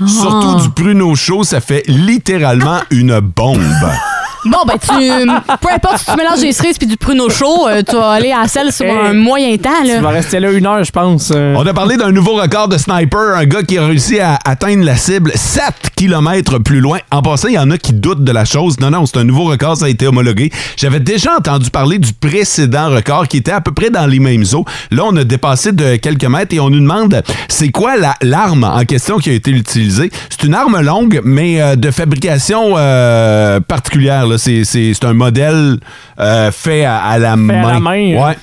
Ah. Surtout du pruneau chaud, ça fait littéralement une bombe. Bon, ben, tu. Peu importe si tu mélanges des cerises puis du pruneau chaud, euh, tu vas aller à la selle sur un moyen temps, là. Tu vas rester là une heure, je pense. euh. On a parlé d'un nouveau record de sniper, un gars qui a réussi à atteindre la cible 7 km plus loin. En passant, il y en a qui doutent de la chose. Non, non, c'est un nouveau record, ça a été homologué. J'avais déjà entendu parler du précédent record qui était à peu près dans les mêmes eaux. Là, on a dépassé de quelques mètres et on nous demande c'est quoi la- l'arme en question qui a été utilisée? C'est une arme longue, mais euh, de fabrication euh, particulière. là. C'est c'est- c'est un modèle euh, fait à, à la main. à la main, hein. Ouais.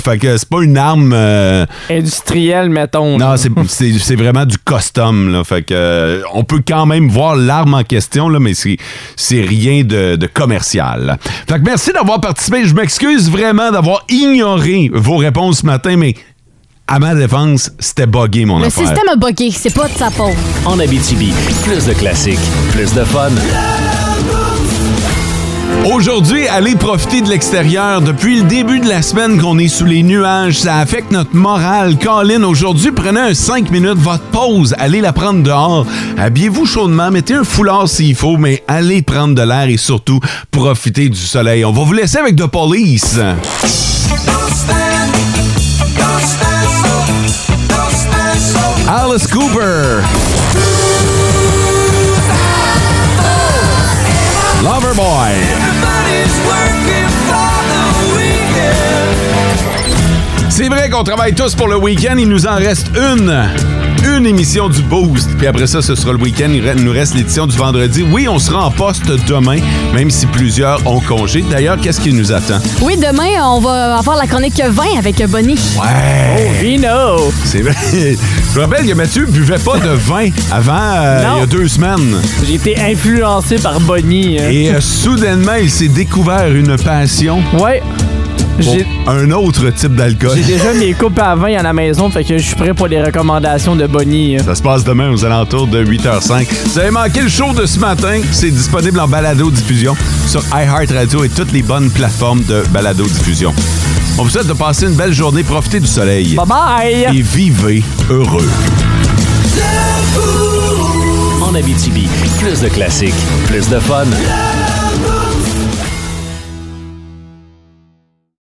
Fait que c'est pas une arme. euh, Industriel, mettons. non, c'est- c'est c'est vraiment du custom. Là. Fait que, euh, on peut quand même voir l'arme en question, là, mais c'est c'est rien de, de commercial. Fait que merci d'avoir participé. Je m'excuse vraiment d'avoir ignoré vos réponses ce matin, mais à ma défense, c'était buggé, mon Le affaire. système a bugué, c'est pas de sa faute. En Abitibi, plus de classiques, plus de fun. Aujourd'hui, allez profiter de l'extérieur. Depuis le début de la semaine qu'on est sous les nuages, ça affecte notre morale. Colin, aujourd'hui, prenez un 5 minutes, votre pause, allez la prendre dehors. Habillez-vous chaudement, mettez un foulard s'il faut, mais allez prendre de l'air et surtout profitez du soleil. On va vous laisser avec The Police. Alice Cooper. Loverboy. C'est vrai qu'on travaille tous pour le week-end. Il nous en reste une. Une émission du Boost. Puis après ça, ce sera le week-end. Il nous reste l'édition du vendredi. Oui, on sera en poste demain, même si plusieurs ont congé. D'ailleurs, qu'est-ce qui nous attend? Oui, demain, on va avoir la chronique 20 avec Bonnie. Ouais! Oh, Vino! C'est vrai. Je me rappelle que Mathieu buvait pas de vin avant, euh, il y a deux semaines. J'ai été influencé par Bonnie. hein. Et euh, soudainement, il s'est découvert une passion. Ouais. Un autre type d'alcool. J'ai déjà mes coupes à vin à la maison, fait que je suis prêt pour les recommandations de Bonnie. hein. Ça se passe demain aux alentours de 8h05. Vous avez manqué le show de ce matin, c'est disponible en balado-diffusion sur iHeartRadio et toutes les bonnes plateformes de balado-diffusion. On vous souhaite de passer une belle journée, profitez du soleil. Bye bye! Et vivez heureux. En Abitibi, plus de classiques, plus de fun.